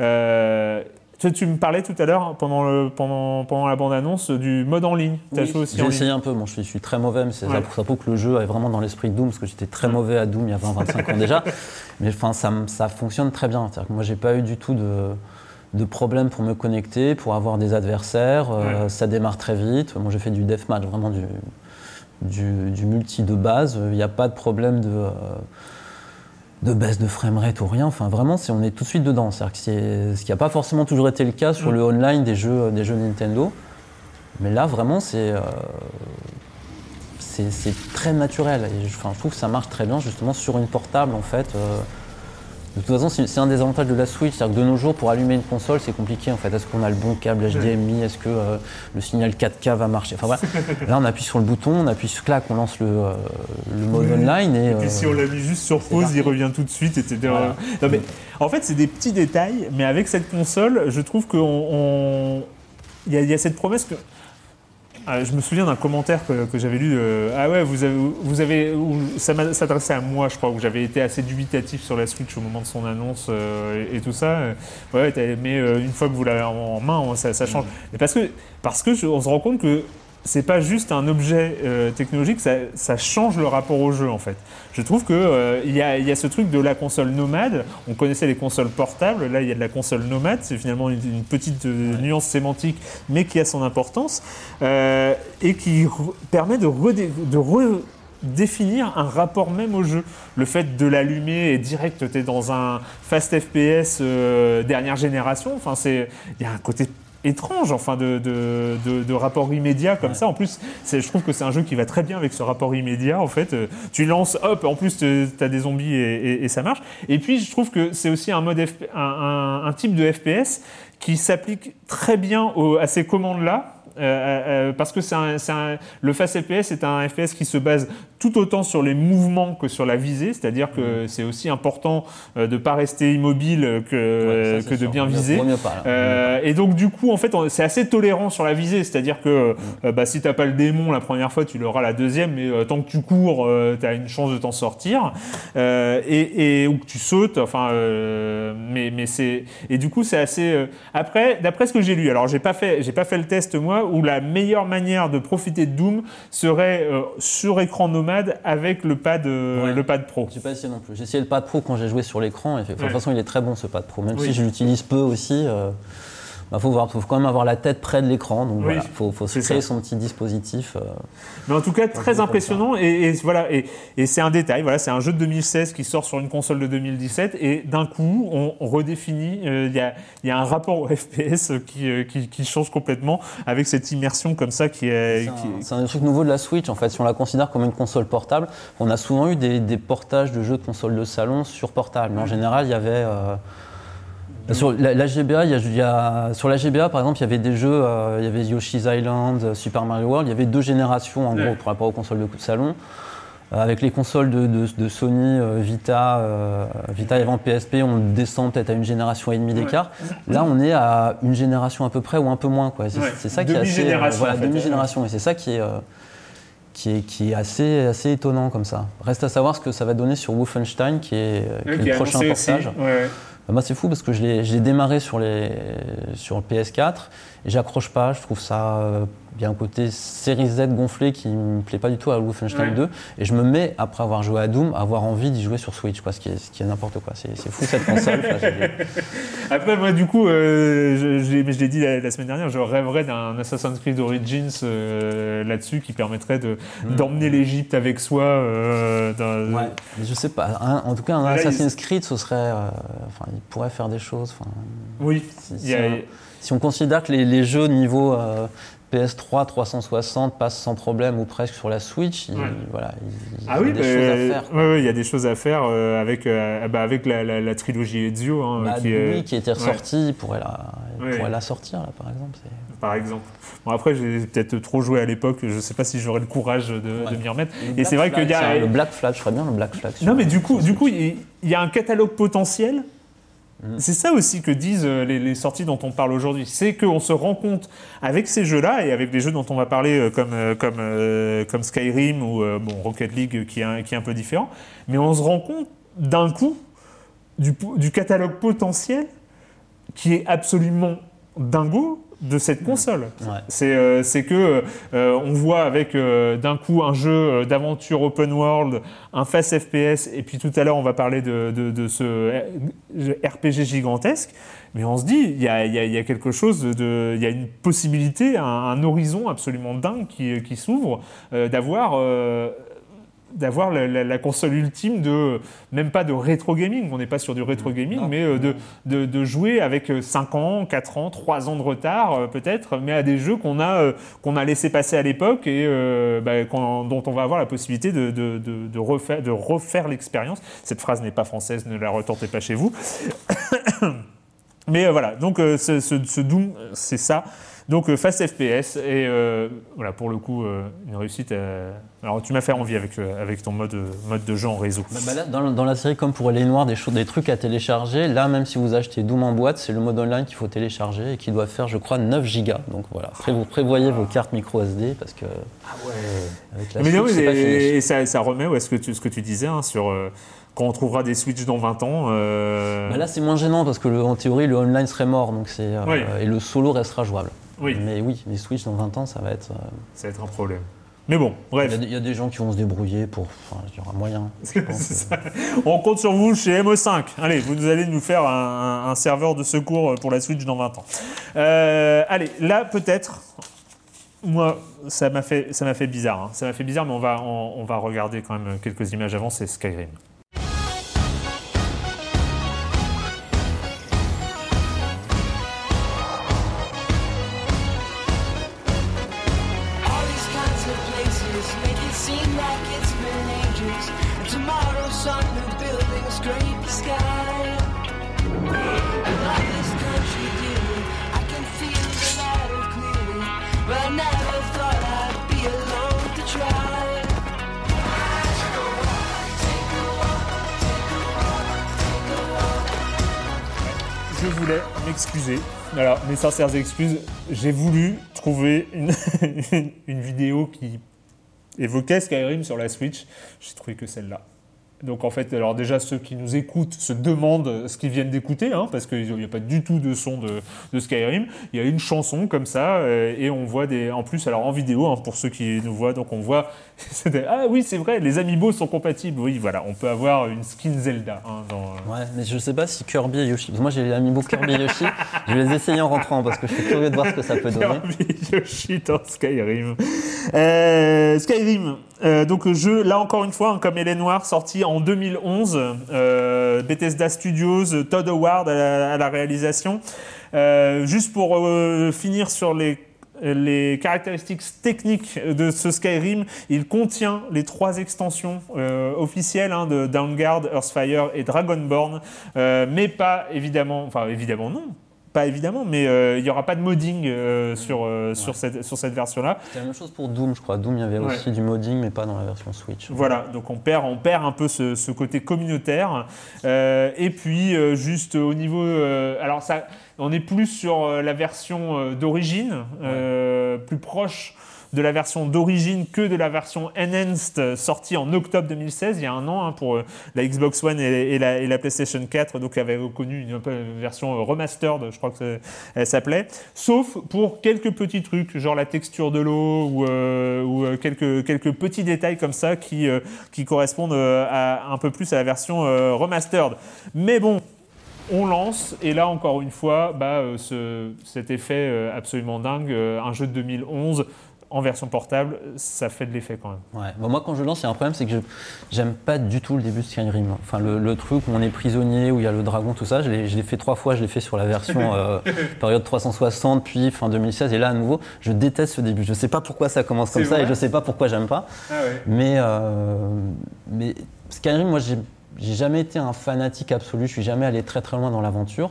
Euh, tu, tu me parlais tout à l'heure hein, pendant le pendant pendant la bande annonce du mode en ligne. T'as Oui, joué aussi J'ai essayé un peu, bon, je, suis, je suis très mauvais, mais c'est Ouais. ça pour ça pour que le jeu est vraiment dans l'esprit de Doom, parce que j'étais très mauvais à Doom il y a 20-25 ans déjà. Mais enfin, ça, fonctionne très bien. C'est-à-dire que moi, j'ai pas eu du tout de, de problème pour me connecter, pour avoir des adversaires. Euh, Ouais. Ça démarre très vite. Moi, j'ai fait du deathmatch, vraiment du, du, du multi de base. Il n'y a pas de problème de. euh, de baisse de framerate ou rien, enfin vraiment, c'est- on est tout de suite dedans. C'est- ce qui n'a pas forcément toujours été le cas sur le online des jeux, des jeux Nintendo. Mais là, vraiment, c'est euh, c'est c'est très naturel. Et je, enfin, je trouve que ça marche très bien, justement, sur une portable, en fait. De toute façon, c'est un des avantages de la Switch. C'est-à-dire que de nos jours, pour allumer une console, c'est compliqué, en fait. Est-ce qu'on a le bon câble HDMI Est-ce que euh, le signal 4K va marcher? Enfin, voilà. Là, on appuie sur le bouton, on appuie sur clac, on lance le, euh, le mode Oui. online. Et, Et puis euh, si on l'a mis juste sur pause, il revient tout de suite, etc. Voilà. Non, mais, en fait, c'est des petits détails, mais avec cette console, je trouve qu'on. on- Il y, il y a cette promesse que. Ah, je me souviens d'un commentaire que, que j'avais lu. de, ah ouais, vous avez, vous avez ça s'adressait à moi, je crois, où j'avais été assez dubitatif sur la Switch au moment de son annonce euh, et, et tout ça. Euh, Ouais, mais euh, une fois que vous l'avez en, main, ça, ça change. Mais parce que, parce que je- on se rend compte que c'est pas juste un objet euh, technologique, ça, ça change le rapport au jeu en fait. Je trouve que euh, y, a, il y a ce truc de la console nomade. On connaissait les consoles portables, là il y a de la console nomade. C'est finalement une, une petite euh, nuance sémantique, mais qui a son importance euh, et qui permet de, redé- de un rapport même au jeu. Le fait de l'allumer et direct, tu es dans un fast FPS euh, dernière génération. Enfin, c'est il y a un côté étrange enfin de, de, de- de rapport immédiat comme ça. En plus c'est- je trouve que c'est un jeu qui va très bien avec ce rapport immédiat en fait. Euh, tu lances hop en plus tu as des zombies et, et- et ça marche. Et puis je trouve que c'est aussi un mode FP un, un- un type de FPS qui s'applique très bien au- à ces commandes là parce que c'est un, un- le Fast FPS est un FPS qui se base tout autant sur les mouvements que sur la visée, c'est-à-dire Mm. que c'est aussi important euh, de pas rester immobile que, Ouais, ça, c'est que de bien mieux- viser. mieux pas. Euh, et donc du coup, en fait, on- c'est assez tolérant sur la visée, c'est-à-dire que euh, bah, si t'as pas le démon la première fois, tu l'auras la deuxième, mais euh, tant que tu cours, tu as une chance de t'en sortir. Euh, et, et ou que tu sautes, enfin, euh, mais mais c'est et du coup c'est assez. euh, après, d'après ce que j'ai lu, alors j'ai pas fait j'ai pas fait le test moi, où la meilleure manière de profiter de Doom serait euh, sur écran nomade avec le pad euh, Ouais. le pad pro. J'ai pas essayé non plus. J'ai essayé le pad pro quand j'ai joué sur l'écran. De toute façon, il est très bon ce pad pro. Même Oui. si je l'utilise peu aussi, il faut, voir- faut quand même avoir la tête près de l'écran. Donc Oui, voilà, faut, faut se créer ça. son petit dispositif. euh. Mais en tout cas, très impressionnant. Et, et voilà, et, et c'est un détail. Voilà, c'est un jeu de 2016 qui sort sur une console de 2017. Et d'un coup, on, on redéfinit. euh, Il y, a, il y a un rapport au FPS qui, euh, qui, qui change complètement avec cette immersion comme ça qui est. C'est un- un, truc nouveau de la Switch en fait. Si on la considère comme une console portable, on a souvent eu des, des portages de jeux de consoles de salon sur portable. Mais en général, il y avait. euh, sur la, la GBA, il y a- il y a- sur la GBA, par exemple, il y avait des jeux, euh, il y avait Yoshi's Island, euh, Super Mario World, il y avait deux générations en Ouais. gros par rapport aux consoles de salon. Euh, avec les consoles de, de- de Sony, euh, Vita, Vita et avant PSP, on descend peut-être à une génération et demie d'écart. Là, on est à une génération à peu près ou un peu moins. quoi. C'est Ouais. c'est ça qui est assez. Voilà, en fait. demi-génération. Et c'est ça qui est, qui est, qui est assez, assez étonnant comme ça. Reste à savoir ce que ça va donner sur Wolfenstein, qui est, qui le prochain portage. Ouais, ouais. Bah, Moi, c'est fou parce que je l'ai démarré sur, les, sur le PS4 et j'accroche pas. Je trouve ça. euh, Il y a un côté série Z gonflé qui me plaît pas du tout à Wolfenstein Ouais. 2. Et je me mets, après avoir joué à Doom, à avoir envie d'y jouer sur Switch, quoi, ce qui est, est n'importe quoi. C'est fou cette console. Après, moi, du coup, euh, je, je l'ai- mais je l'ai dit la, la semaine dernière, je rêverais d'un Assassin's Creed Origins euh, là-dessus qui permettrait de- d'emmener l'Égypte avec soi. euh, dans- Ouais, mais je sais pas. Un- en tout cas, un Là, il- Assassin's Creed, ce serait. enfin, il pourrait faire des choses. enfin, Oui, si, a- on, si on considère que les, les jeux niveau euh, PS3 360 passent sans problème ou presque sur la Switch, il, Ouais. voilà, il, il Ah y a oui, des bah, choses à faire. ouais, il y a des choses à faire euh, avec, euh, bah, avec la, la- la trilogie Ezio. hein, Bah, qui, oui, qui était ouais, ressorti, il pourrait la, il Ouais. pourrait la sortir, là, par exemple. par exemple. Bon, après, j'ai peut-être trop joué à l'époque, je ne sais pas si j'aurais le courage de, de m'y remettre. Le Et Black c'est vrai Flag, qu'il y a. Le Black Flag, je ferais bien le Black Flag. Non, mais du coup, du coup, il y a un catalogue potentiel. Mm. C'est ça aussi que disent euh, les, sorties dont on parle aujourd'hui. C'est qu'on se rend compte avec ces jeux-là et avec les jeux dont on va parler euh, comme, euh, comme, comme Skyrim ou bon, Rocket League qui est, un, qui est un peu différent, mais on se rend compte d'un coup du, du catalogue potentiel qui est absolument dingo de cette console. Ouais. C'est euh, c'est que euh, on voit avec euh, d'un coup un jeu d'aventure open world, un fast FPS, et puis tout à l'heure on va parler de, de, de ce RPG gigantesque. Mais on se dit, il y y a- il y a quelque chose de, il y a une possibilité, un, un horizon absolument dingue qui, qui s'ouvre, d'avoir d'avoir la, la- la console ultime de même pas de rétro gaming, on n'est pas sur du rétro gaming, mais euh, de, de, de jouer avec euh, 5 ans, 4 ans, 3 ans de retard euh, peut-être, mais à des jeux qu'on a euh, qu'on a laissé passer à l'époque et euh, bah, dont on va avoir la possibilité de, de, de, de refaire, de refaire l'expérience. Cette phrase n'est pas française, ne la retentez pas chez vous. Mais euh, voilà, donc euh, ce, ce- ce Doom, euh, c'est ça. Donc euh, Fast FPS et euh, voilà pour le coup euh, une réussite. euh, Alors tu m'as fait envie avec euh, avec ton mode mode de jeu en réseau. Bah, bah là, dans, dans la série, comme pour les noirs, des, choses, des trucs à télécharger, là, même si vous achetez Doom en boîte, c'est le mode online qu'il faut télécharger et qui doit faire, je crois, 9 gigas. Donc voilà, Pré- vous prévoyez vos cartes micro SD parce que. Avec la Mais non, et ça, ça remet ouais, ce, que tu, ce que tu disais hein, sur euh, quand on trouvera des Switch dans 20 ans. euh, Bah là, c'est moins gênant parce que le- en théorie, le online serait mort, donc c'est euh, Oui. et le solo restera jouable. Oui. Mais oui, les Switch dans 20 ans, ça va être. euh, ça va être un problème. Mais bon, Il bref. y, a des- il y a des gens qui vont se débrouiller pour. Enfin, il y aura moyen. je pense. On compte sur vous chez MO5. Allez, vous allez nous faire un, serveur de secours pour la Switch dans 20 ans. Allez, là peut-être. Moi, ça m'a fait, ça m'a fait bizarre. hein. Ça m'a fait bizarre, mais on va, on, on va regarder quand même quelques images avant. C'est Skyrim. Alors, mes sincères excuses. J'ai voulu trouver une, vidéo qui évoquait Skyrim sur la Switch. J'ai trouvé que celle-là. Donc en fait, alors déjà ceux qui nous écoutent se demandent ce qu'ils viennent d'écouter, hein, parce qu'il n'y a pas du tout de son de, de Skyrim. Il y a une chanson comme ça, euh, et on voit des, en plus, alors en vidéo, hein, pour ceux qui nous voient, donc on voit, des- ah oui c'est vrai, les amiibo sont compatibles. Oui voilà, on peut avoir une skin Zelda. hein, dans, Ouais, mais je sais pas si Kirby et Yoshi. Moi, j'ai les amiibo Kirby et Yoshi. Je vais les essayer en rentrant parce que je suis curieux de voir ce que ça peut donner. Kirby Yoshi dans Skyrim. Euh, Skyrim, euh, donc jeu, là encore une fois, hein, comme Elle est Noire, sorti en 2011. euh, Bethesda Studios, Todd Howard à la, réalisation. Euh, juste pour euh, finir sur les caractéristiques techniques de ce Skyrim, il contient les trois extensions euh, officielles hein, de Downguard, Earthfire et Dragonborn, euh, mais pas évidemment, enfin évidemment non, pas évidemment, mais euh, il n'y aura pas de modding euh, sur, euh, sur, cette, sur cette version-là. C'est la même chose pour Doom, je crois. Doom, il y avait Ouais. aussi du modding, mais pas dans la version Switch. Voilà, donc on perd, on perd un peu ce, ce côté communautaire. Euh, et puis, euh, juste au niveau. euh, alors, ça, on est plus sur euh, la version euh, d'origine, euh, plus proche de la version d'origine que de la version enhanced euh, sortie en octobre 2016, il y a un an, hein, pour euh, la Xbox One et, la, PlayStation 4, donc avait reconnu une, une version euh, remastered, je crois que elle s'appelait, sauf pour quelques petits trucs, genre la texture de l'eau ou, euh, euh, quelques, quelques petits détails comme ça qui, euh, qui correspondent euh, à, un peu plus à la version euh, remastered. Mais bon, on lance, et là encore une fois, bah, euh, ce- cet effet euh, absolument dingue, euh, un jeu de 2011 en version portable, ça fait de l'effet quand même. Ouais. Bon, moi, quand je lance, il y a un problème, c'est que je j'aime pas du tout le début de Skyrim. Enfin, le, le truc où on est prisonnier, où il y a le dragon, tout ça, je l'ai fait trois fois. Je l'ai fait sur la version euh, période 360, puis fin 2016, et là, à nouveau, je déteste ce début. Je sais pas pourquoi ça commence comme ça, et je sais pas pourquoi j'aime pas. Mais, euh, mais Skyrim, moi, j'ai j'ai jamais été un fanatique absolu. Je suis jamais allé très très loin dans l'aventure.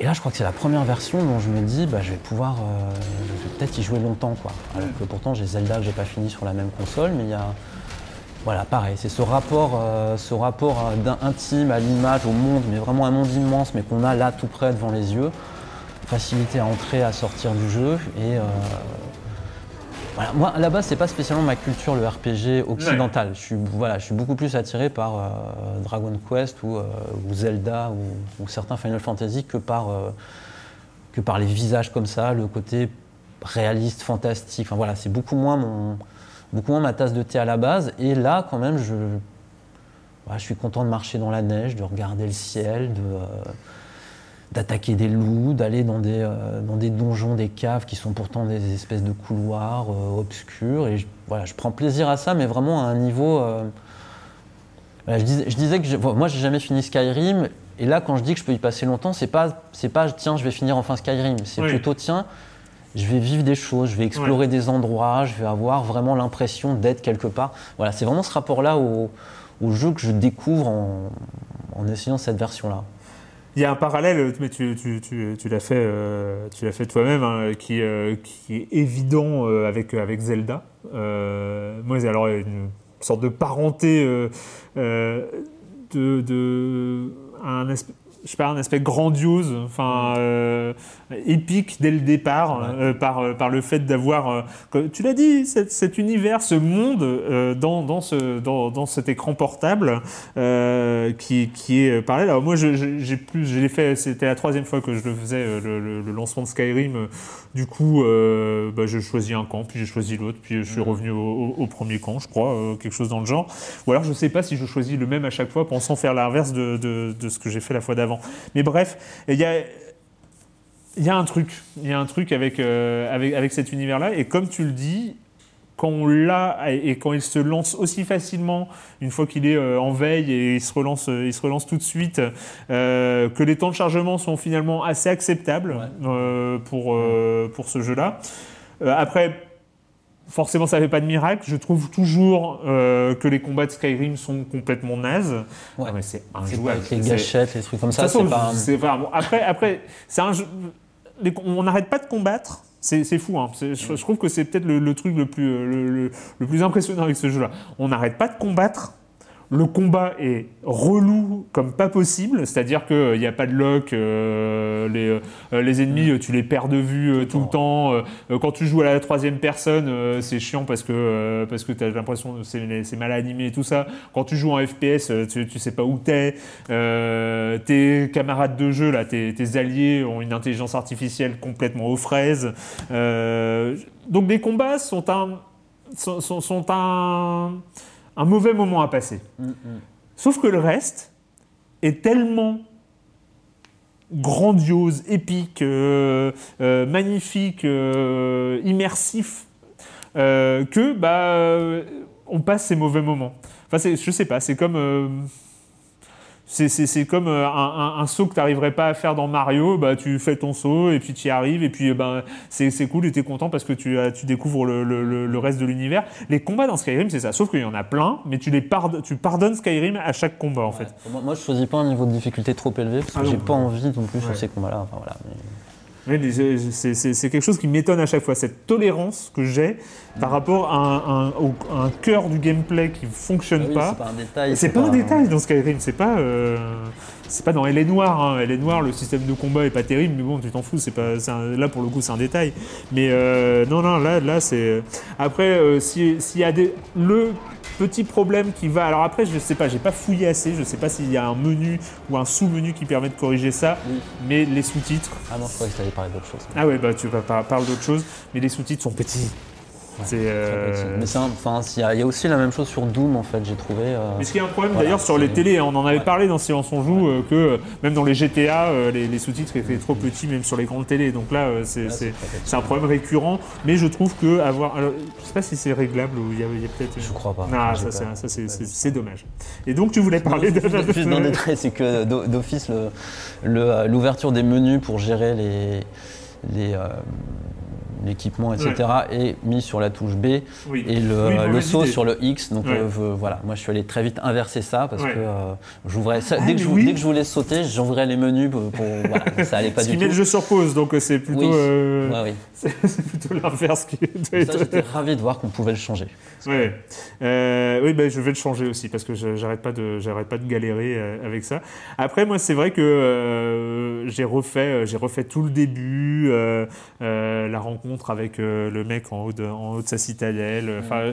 Et là, je crois que c'est la première version dont je me dis, bah, je vais pouvoir, euh, je vais peut-être y jouer longtemps, quoi. Alors que pourtant, j'ai Zelda que j'ai pas fini sur la même console, mais il y a, voilà, pareil, c'est ce rapport, euh, ce rapport euh, intime à l'image, au monde, mais vraiment un monde immense, mais qu'on a là tout près devant les yeux. Facilité à entrer, à sortir du jeu, et euh, voilà. Moi, à la base, c'est pas spécialement ma culture, le RPG occidental. Je suis, voilà, je suis beaucoup plus attiré par euh, Dragon Quest ou, euh, ou Zelda ou, ou certains Final Fantasy que par, euh, que par les visages comme ça, le côté réaliste, fantastique. Enfin voilà, c'est beaucoup moins mon, beaucoup moins ma tasse de thé à la base. Et là, quand même, je, voilà, je suis content de marcher dans la neige, de regarder le ciel, de d'attaquer des loups, d'aller dans des, euh, dans des donjons, des caves qui sont pourtant des espèces de couloirs euh, obscurs. Et je, voilà, je prends plaisir à ça, mais vraiment à un niveau. euh, voilà, je, disais, je disais que je- moi, j'ai jamais fini Skyrim. Et là, quand je dis que je peux y passer longtemps, c'est pas, c'est pas tiens, je vais finir enfin Skyrim. C'est Oui. plutôt tiens, je vais vivre des choses, je vais explorer des endroits, je vais avoir vraiment l'impression d'être quelque part. Voilà, c'est vraiment ce rapport-là au, au jeu que je découvre en, en essayant cette version-là. Il y a un parallèle, mais tu, l'as fait, euh, fait toi-même, hein, qui, euh, qui est évident euh, avec, Zelda. Moi, alors, une sorte de parenté de, de un esp- je sais pas, un aspect grandiose, enfin euh, épique dès le départ, euh, par, euh, par le fait d'avoir, euh, tu l'as dit, cet, cet univers, ce monde dans, dans, ce, dans, dans cet écran portable qui, qui est parallèle. Alors moi, j'ai plus, je l'ai fait, c'était la troisième fois que je le faisais, le, le- le lancement de Skyrim. Du coup, bah, j'ai choisi un camp, puis j'ai choisi l'autre, puis je suis revenu au, au- au premier camp, je crois, quelque chose dans le genre. Ou alors, je sais pas si je choisis le même à chaque fois, pensant faire l'inverse de, de, de ce que j'ai fait la fois d'avant. Mais bref, il y a, il y a un truc, il y a un truc avec, euh, avec, avec cet univers-là, et comme tu le dis, quand on l'a et quand il se lance aussi facilement, une fois qu'il est euh, en veille et il se relance, euh, il se relance tout de suite, euh, que les temps de chargement sont finalement assez acceptables pour, pour ce jeu-là. Après, forcément, ça fait pas de miracle. Je trouve toujours euh, que les combats de Skyrim sont complètement nazes. Ouais. Non, mais c'est injouable. avec les gâchettes, les trucs comme ça, c'est pas. vraiment- Après, après c'est un jeu. les- on n'arrête pas de combattre. C'est fou. Hein. Je, je trouve que c'est peut-être le, le truc le plus, euh, le, le- le plus impressionnant avec ce jeu-là. On n'arrête pas de combattre. Le combat est relou comme pas possible, c'est-à-dire qu'il n'y a pas de lock, euh, les, euh, les ennemis euh, tu les perds de vue euh, tout le temps. euh, euh, quand tu joues à la troisième personne, euh, c'est chiant parce que, euh, parce que tu as l'impression que c'est mal animé et tout ça. Quand tu joues en FPS, euh, tu, tu sais pas où t'es. Euh, tes camarades de jeu, là, tes, tes alliés ont une intelligence artificielle complètement aux fraises. Euh, donc les combats sont un, sont, sont- sont un, un mauvais moment à passer. Sauf que le reste est tellement grandiose, épique, euh, euh, magnifique, euh, immersif, que bah, on passe ces mauvais moments. Enfin, je sais pas, c'est comme. C'est- c'est c'est comme euh, un, un- un saut que tu n'arriverais pas à faire dans Mario, bah, tu fais ton saut et puis tu y arrives et puis ben c'est c'est cool et tu es content parce que tu, tu découvres le, le- le- reste de l'univers. Les combats dans Skyrim, c'est ça, sauf qu'il y en a plein, mais tu, les pard tu pardonnes Skyrim à chaque combat en fait. Moi, moi, je choisis pas un niveau de difficulté trop élevé parce que Ah j'ai pas envie non plus sur Ouais. ces combats-là. Enfin, voilà. mais- C'est- quelque chose qui m'étonne à chaque fois, cette tolérance que j'ai par rapport à un, un- au- à un cœur du gameplay qui fonctionne Ah oui, pas. c'est pas un détail, C'est pas, un détail dans Skyrim, c'est pas, euh, c'est pas dans Elle est noire. Hein. Elle est noire, le système de combat est pas terrible, mais bon, tu t'en fous. C'est pas, un- là pour le coup, c'est un détail. Mais euh, non, non, là, là, c'est. Après, euh, si- s'il y a des, le petit problème qui va. Alors après, je sais pas, j'ai pas fouillé assez. Je sais pas s'il y a un menu ou un sous-menu qui permet de corriger ça. Mais les sous-titres. Ah non, je croyais que parler d'autre chose. Ah ouais, bah tu vas par- parler d'autre chose. Mais les sous-titres sont petits. C'est. euh, Mais enfin, il y, a- il y a aussi la même chose sur Doom en fait, j'ai trouvé. euh, Mais ce qui est un problème voilà, d'ailleurs sur les télés, hein, on en avait parlé dans Silence on joue, euh, que euh, même dans les GTA, euh, les, les sous-titres étaient trop petits, même sur les grandes télés. Donc là, c'est un problème récurrent. Mais je trouve que avoir. Alors, je sais pas si c'est réglable ou il y a, peut-être. Je crois pas. Non, J'ai ça, c'est- ça, c'est- c'est c'est dommage. Et donc tu voulais parler de. Juste d'un détail, c'est que d'o- d'office, l'ouverture des menus pour gérer les, les, euh, l'équipement, etc., est mis sur la touche B Oui. et le, Oui, le saut idée. sur le X. Donc Ouais. euh, voilà, moi je suis allé très vite inverser ça parce Ouais. que euh, j'ouvrais Ah, dès, que je, mais oui. dès que je voulais sauter, j'ouvrais les menus pour, pour- voilà, ça allait pas Ce du qui tout. met le jeu sur pause, donc euh, c'est plutôt. Oui. euh, Ouais, c'est plutôt l'inverse qui j'étais ravi de voir qu'on pouvait le changer. Ouais. Oui, ben, je vais le changer aussi parce que j'arrête pas de pas de galérer avec ça. Après, moi, c'est vrai que j'ai refait j'ai refait tout le début, la rencontre avec euh, le mec en haut de en haut de sa citadelle. Enfin.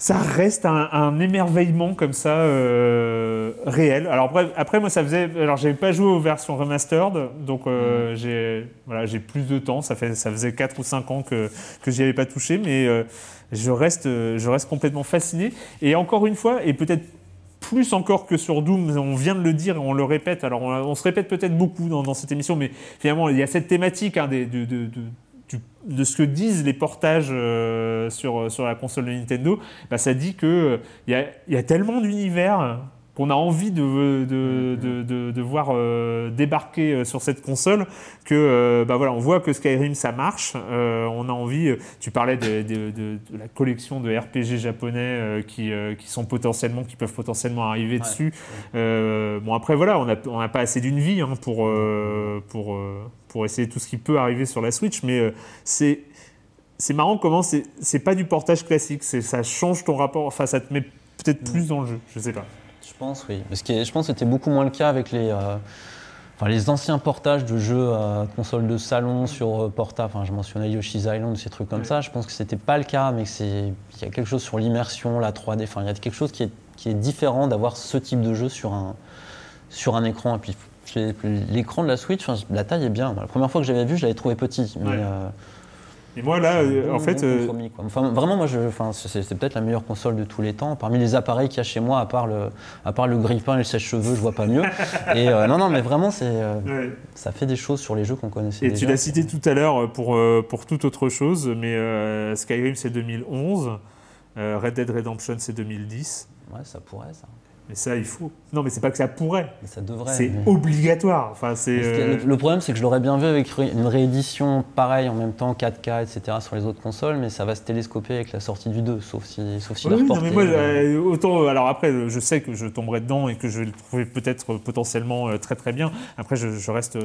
Ça reste un, un émerveillement comme ça euh, réel. Alors après, après moi ça faisait alors j'avais pas joué aux versions remastered donc euh, j'ai voilà j'ai plus de temps. Ça fait ça faisait 4 ou 5 ans que que j'y avais pas touché, mais euh, je reste je reste complètement fasciné. Et encore une fois et peut-être plus encore que sur Doom, on vient de le dire et on le répète. Alors on, on se répète peut-être beaucoup dans, dans cette émission, mais finalement il y a cette thématique hein, des, de, de- de- de ce que disent les portages euh, sur, sur la console de Nintendo. Bah, ça dit que euh, il y, a, il y a tellement d'univers qu'on a envie de, de, de, de- de voir euh, débarquer euh, sur cette console que euh, bah voilà on voit que Skyrim ça marche Euh, on a envie euh, tu parlais de, la collection de RPG japonais euh, qui, euh, qui sont potentiellement qui peuvent potentiellement arriver dessus Euh, bon après voilà on n'a on n'a pas assez d'une vie hein, pour euh, pour euh, pour essayer tout ce qui peut arriver sur la Switch mais euh, c'est c'est marrant comment c'est c'est pas du portage classique. C'est ça change ton rapport enfin ça te met peut-être plus dans le jeu. Je sais pas. Je pense, oui. Parce que je pense que c'était beaucoup moins le cas avec les, euh, Enfin, les anciens portages de jeux à console de salon sur euh, portable, enfin, je mentionnais Yoshi's Island, ces trucs comme ça, je pense que c'était pas le cas, mais que c'est, il y a quelque chose sur l'immersion, la 3D, enfin, il y a quelque chose qui est, qui est différent d'avoir ce type de jeu sur un, sur un écran. Et puis, l'écran de la Switch, la taille est bien. La première fois que j'avais vu, je l'avais trouvé petit. Mais, Ouais. euh, Et moi, là, euh, en fait. euh. Enfin, vraiment, moi, je, enfin, c'est, peut-être la meilleure console de tous les temps. Parmi les appareils qu'il y a chez moi, à part le, à part le grille-pain et le sèche-cheveux, je vois pas mieux. Et euh, non, non, mais vraiment, c'est, ouais. ça fait des choses sur les jeux qu'on connaissait Et déjà. tu l'as cité tout à l'heure pour, pour toute autre chose, mais Skyrim c'est 2011, euh, Red Dead Redemption c'est 2010. Ouais, ça pourrait, ça. Mais ça, il faut. Non, mais c'est pas que ça pourrait. Mais ça devrait. C'est mais- obligatoire. Enfin, c'est. Euh, Le, le problème, c'est que je l'aurais bien vu avec une réédition pareille en même temps, 4K, etc. sur les autres consoles, mais ça va se télescoper avec la sortie du 2, sauf si, sauf si Oui, non, mais moi, euh, euh, autant. Alors après, je sais que je tomberai dedans et que je vais le trouver peut-être euh, potentiellement euh, très très bien. Après, je, je reste.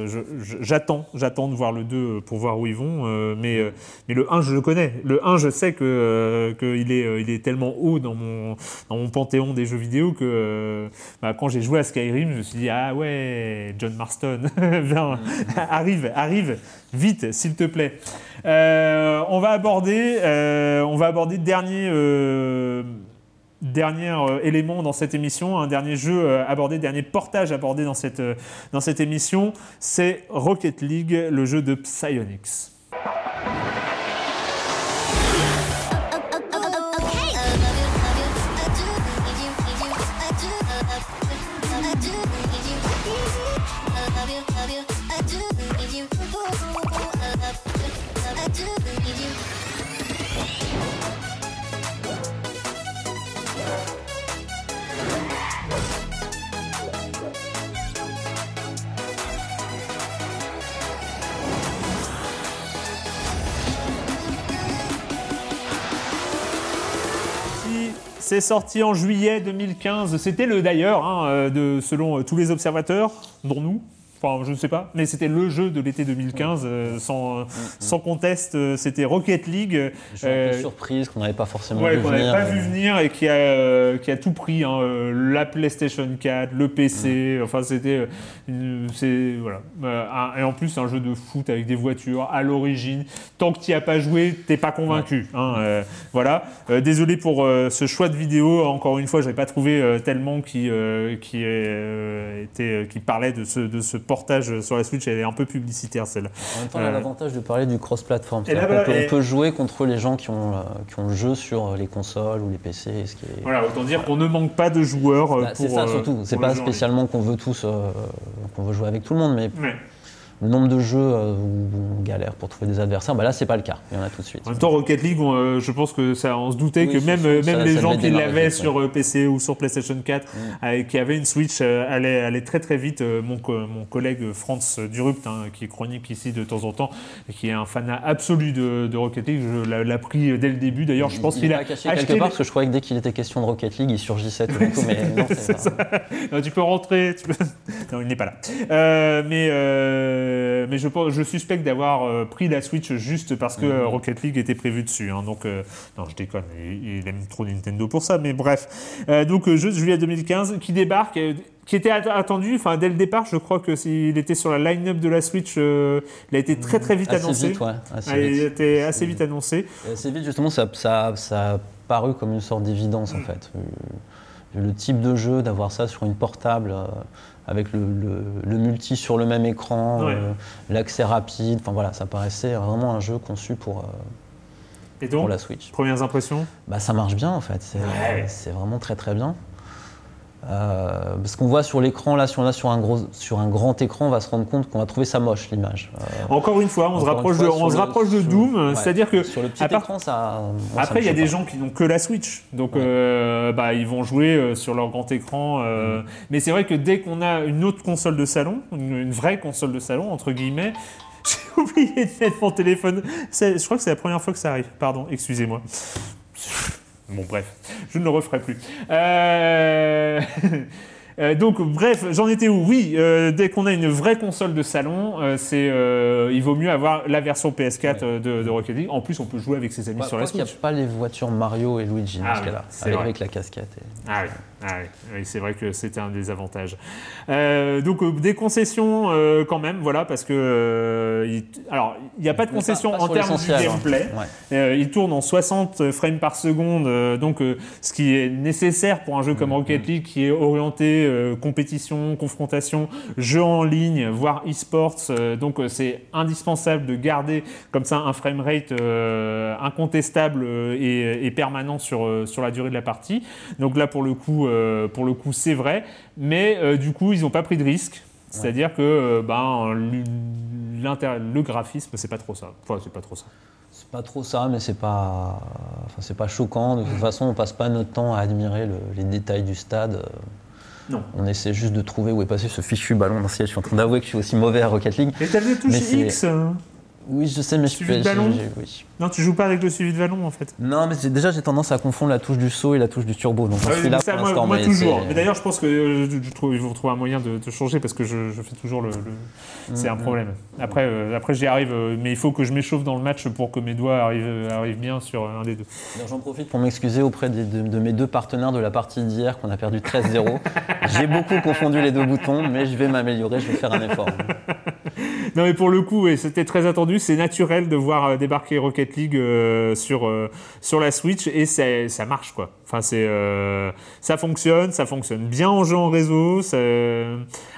J'attends, j'attends de voir le 2 pour voir où ils vont. euh, mais, euh, mais le 1, je le connais. Le 1, je sais que euh, qu'il est, euh, il est tellement haut dans mon, dans mon panthéon des jeux vidéo que euh, bah, quand j'ai joué à Skyrim, je me suis dit ah ouais, John Marston, viens, arrive, arrive, vite, s'il te plaît. Euh, on va aborder, euh, on va aborder dernier. Dernier élément dans cette émission, un dernier jeu abordé, dernier portage abordé dans cette, dans cette émission, c'est Rocket League, le jeu de Psyonix. C'est sorti en juillet 2015. C'était le d'ailleurs, hein, euh, selon euh, tous les observateurs, dont nous. Enfin, je ne sais pas, mais c'était le jeu de l'été 2015, euh, sans, euh, sans conteste. euh, C'était Rocket League. jeu surprise qu'on n'avait pas forcément Ouais, vu qu'on n'avait venir. pas vu venir et qui a, qui a tout pris, hein, la PlayStation 4, le PC, enfin c'était, c'est voilà, un- et en plus un jeu de foot avec des voitures à l'origine. Tant que tu n'y as pas joué, t'es pas convaincu, hein, voilà. Désolé pour ce choix de vidéo. Encore une fois, j'avais pas trouvé tellement qui qui était, qui parlait de ce de ce portage sur la Switch. Elle est un peu publicitaire celle. En même temps, on a Euh, l'avantage de parler du cross-platform. Là, C'est-à-dire qu'on voilà, peut, et- on peut jouer contre les gens qui ont, euh, qui ont le jeu sur les consoles ou les PC. Ce qui est... Voilà, autant dire qu'on ne manque pas de joueurs euh, Bah, c'est ça euh, surtout. C'est pas spécialement qu'on veut tous, euh, qu'on veut jouer avec tout le monde, mais Ouais. Le nombre de jeux euh, où on galère pour trouver des adversaires, bah là c'est pas le cas. Il y en a tout de suite. En même temps, Rocket League, on, euh, je pense que ça, on se doutait Oui, que même, euh, ça- même les ça gens qui l'avaient sur PC ou sur PlayStation 4, euh, qui avaient une Switch, euh, allaient, allaient très très vite. Mon, mon collègue Franz Durupt, hein, qui est chronique ici de temps en temps, et qui est un fanat absolu de, de Rocket League, je l'a- l'a pris dès le début. D'ailleurs, je pense il qu'il l'a a caché acheté. quelque part parce que je croyais que dès qu'il était question de Rocket League, il surgissait tout coup, mais non, c'est C'est pas- ça. Non, tu peux rentrer. tu peux- non, il n'est pas là. Euh, mais euh, mais je, pense- je suspecte d'avoir euh, pris la Switch juste parce que euh, Rocket League était prévu dessus. hein. donc, euh, non, je déconne. Il, il aime trop Nintendo pour ça. Mais bref. Donc, jeu de juillet 2015 qui débarque. qui était att- attendu, enfin dès le départ, je crois que s'il était sur la line-up de la Switch, il a été très très vite Assez annoncé. vite, ouais, assez Ah, il vite. a été assez vite annoncé. Et assez vite, justement, ça, ça, ça a paru comme une sorte d'évidence, en fait. Le type de jeu, d'avoir ça sur une portable, euh, avec le, le- le multi sur le même écran, Ouais. euh, l'accès rapide, enfin voilà, ça paraissait vraiment un jeu conçu pour, euh, Et donc, pour la Switch. premières impressions? Bah, ça marche bien, en fait. C'est Ouais. c'est vraiment très très bien. Euh, parce qu'on voit sur l'écran, là, si on a sur un, gros, sur un grand écran, on va se rendre compte qu'on va trouver ça moche, l'image. Euh, Encore une fois, on se rapproche, de, on se rapproche de Doom, ouais. c'est-à-dire que Sur le petit part- écran, ça. Après, il y a des pas. gens qui n'ont que la Switch, donc euh, bah, ils vont jouer euh, sur leur grand écran. euh, Mais c'est vrai que dès qu'on a une autre console de salon, une, une vraie console de salon, entre guillemets, j'ai oublié de mettre mon téléphone. Je crois que c'est la première fois que ça arrive. Pardon, excusez-moi. Bon, bref, je ne le referai plus. Euh, euh, donc, bref, j'en étais où Oui, euh, dès qu'on a une vraie console de salon, euh, c'est, il vaut mieux avoir la version PS4 euh, de, de Rocket League. En plus, on peut jouer avec ses amis Bah, sur la parce qu'il n'y Switch. a pas les voitures Mario et Luigi dans Ah ce oui, cas-là, avec la casquette. et- Ah oui. Ah oui, c'est vrai que c'était un des avantages. Euh, donc euh, des concessions euh, quand même, voilà, parce que euh, il- alors il n'y a pas de pas- concession pas en termes l'essentiel, hein. gameplay. Ouais. Il tourne en 60 frames par seconde, donc ce qui est nécessaire pour un jeu Mm, comme Rocket League qui est orienté compétition, confrontation, jeu en ligne, voire e-sports. donc c'est indispensable de garder comme ça un framerate euh, incontestable et, et permanent sur sur la durée de la partie. Donc là pour le coup, pour le coup c'est vrai, mais euh, du coup ils n'ont pas pris de risque. C'est-à-dire que euh, ben, le graphisme, c'est pas trop ça. Enfin, c'est pas trop ça. C'est pas trop ça, mais c'est pas, enfin, c'est pas choquant. De toute façon, on passe pas notre temps à admirer le- les détails du stade. Euh, Non. On essaie juste de trouver où est passé ce fichu ballon. Non, si, Je suis en train d'avouer que je suis aussi mauvais à Rocket League. Et t'as le touche X euh Oui, je sais, mais je Suivi de ballon oui. Non, tu joues pas avec le suivi de ballon en fait. Non, mais déjà j'ai tendance à confondre la touche du saut et la touche du turbo. Donc oui, suis là ça, pour moi, moi mais toujours. Mais d'ailleurs, je pense que euh, je, trouve, ils vont trouver un moyen de, de changer parce que je, je fais toujours le. le- C'est un Mhm. problème. Après, euh, après j'y arrive, euh, mais il faut que je m'échauffe dans le match pour que mes doigts arrivent, arrivent bien sur un des deux. J'en profite pour m'excuser auprès de, de mes deux partenaires de la partie d'hier qu'on a perdu 13-0. J'ai beaucoup confondu les deux boutons, mais je vais m'améliorer, je vais faire un effort. Non, mais pour le coup, ouais, c'était très attendu. C'est naturel de voir euh, débarquer Rocket League euh, sur, euh, sur la Switch et ça, ça marche, quoi. Enfin, c'est, euh, ça fonctionne, ça fonctionne bien en jeu en réseau. ça-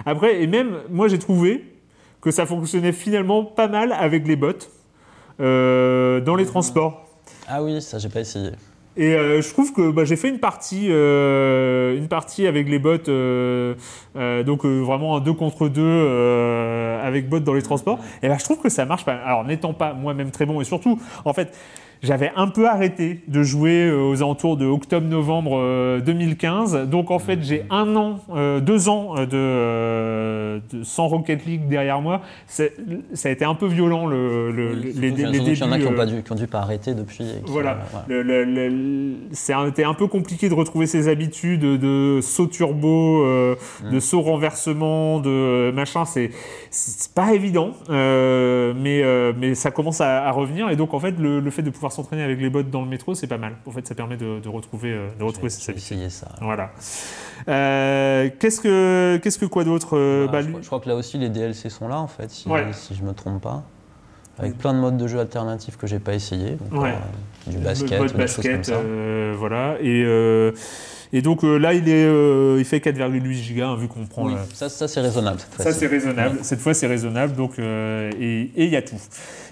Après, et même, moi, j'ai trouvé que ça fonctionnait finalement pas mal avec les bots dans les transports. Ah oui, ça j'ai pas essayé. Et euh, je trouve que bah, j'ai fait une partie, euh, une partie avec les bots, euh, euh, donc euh, vraiment un 2 contre 2 euh, avec bots dans les transports. Et là, je trouve que ça marche pas. Alors, n'étant pas moi-même très bon, et surtout, en fait, j'avais un peu arrêté de jouer euh, aux alentours de octobre-novembre euh, 2015. Donc, en fait, j'ai un an, euh, deux ans euh, de, euh, de- sans Rocket League derrière moi. Ça a été un peu violent, le, le- les, les débuts. qu'il y en a qui ont, euh, pas dû, qui ont dû pas arrêter depuis. qui, voilà. euh, un- C'était un peu compliqué de retrouver ses habitudes de saut turbo, euh, Mm. de saut renversement, de machin. C'est pas évident, euh, mais, euh, mais ça commence à, à revenir. Et donc, en fait, le, le fait de pouvoir s'entraîner avec les bots dans le métro, c'est pas mal. En fait, ça permet de, de retrouver, euh, de retrouver ses habitudes. Essayer ça. Voilà. Euh, Qu'est-ce que qu'est-ce que quoi d'autre euh, Bah, bah, je, lui- crois, je crois que là aussi les DLC sont là en fait, si, Ouais. si je me trompe pas. Avec plein de modes de jeu alternatifs que j'ai pas essayé. Donc, Ouais. euh, du basket, mode choses comme basket, ça. euh, voilà. Et, euh, et donc euh, là, il, est, euh, il fait 4,8 gigas, hein, vu qu'on prend Oui, la- ça, ça c'est raisonnable cette Ça, c'est raisonnable. Cette fois, c'est raisonnable. Donc, euh, et il y a tout.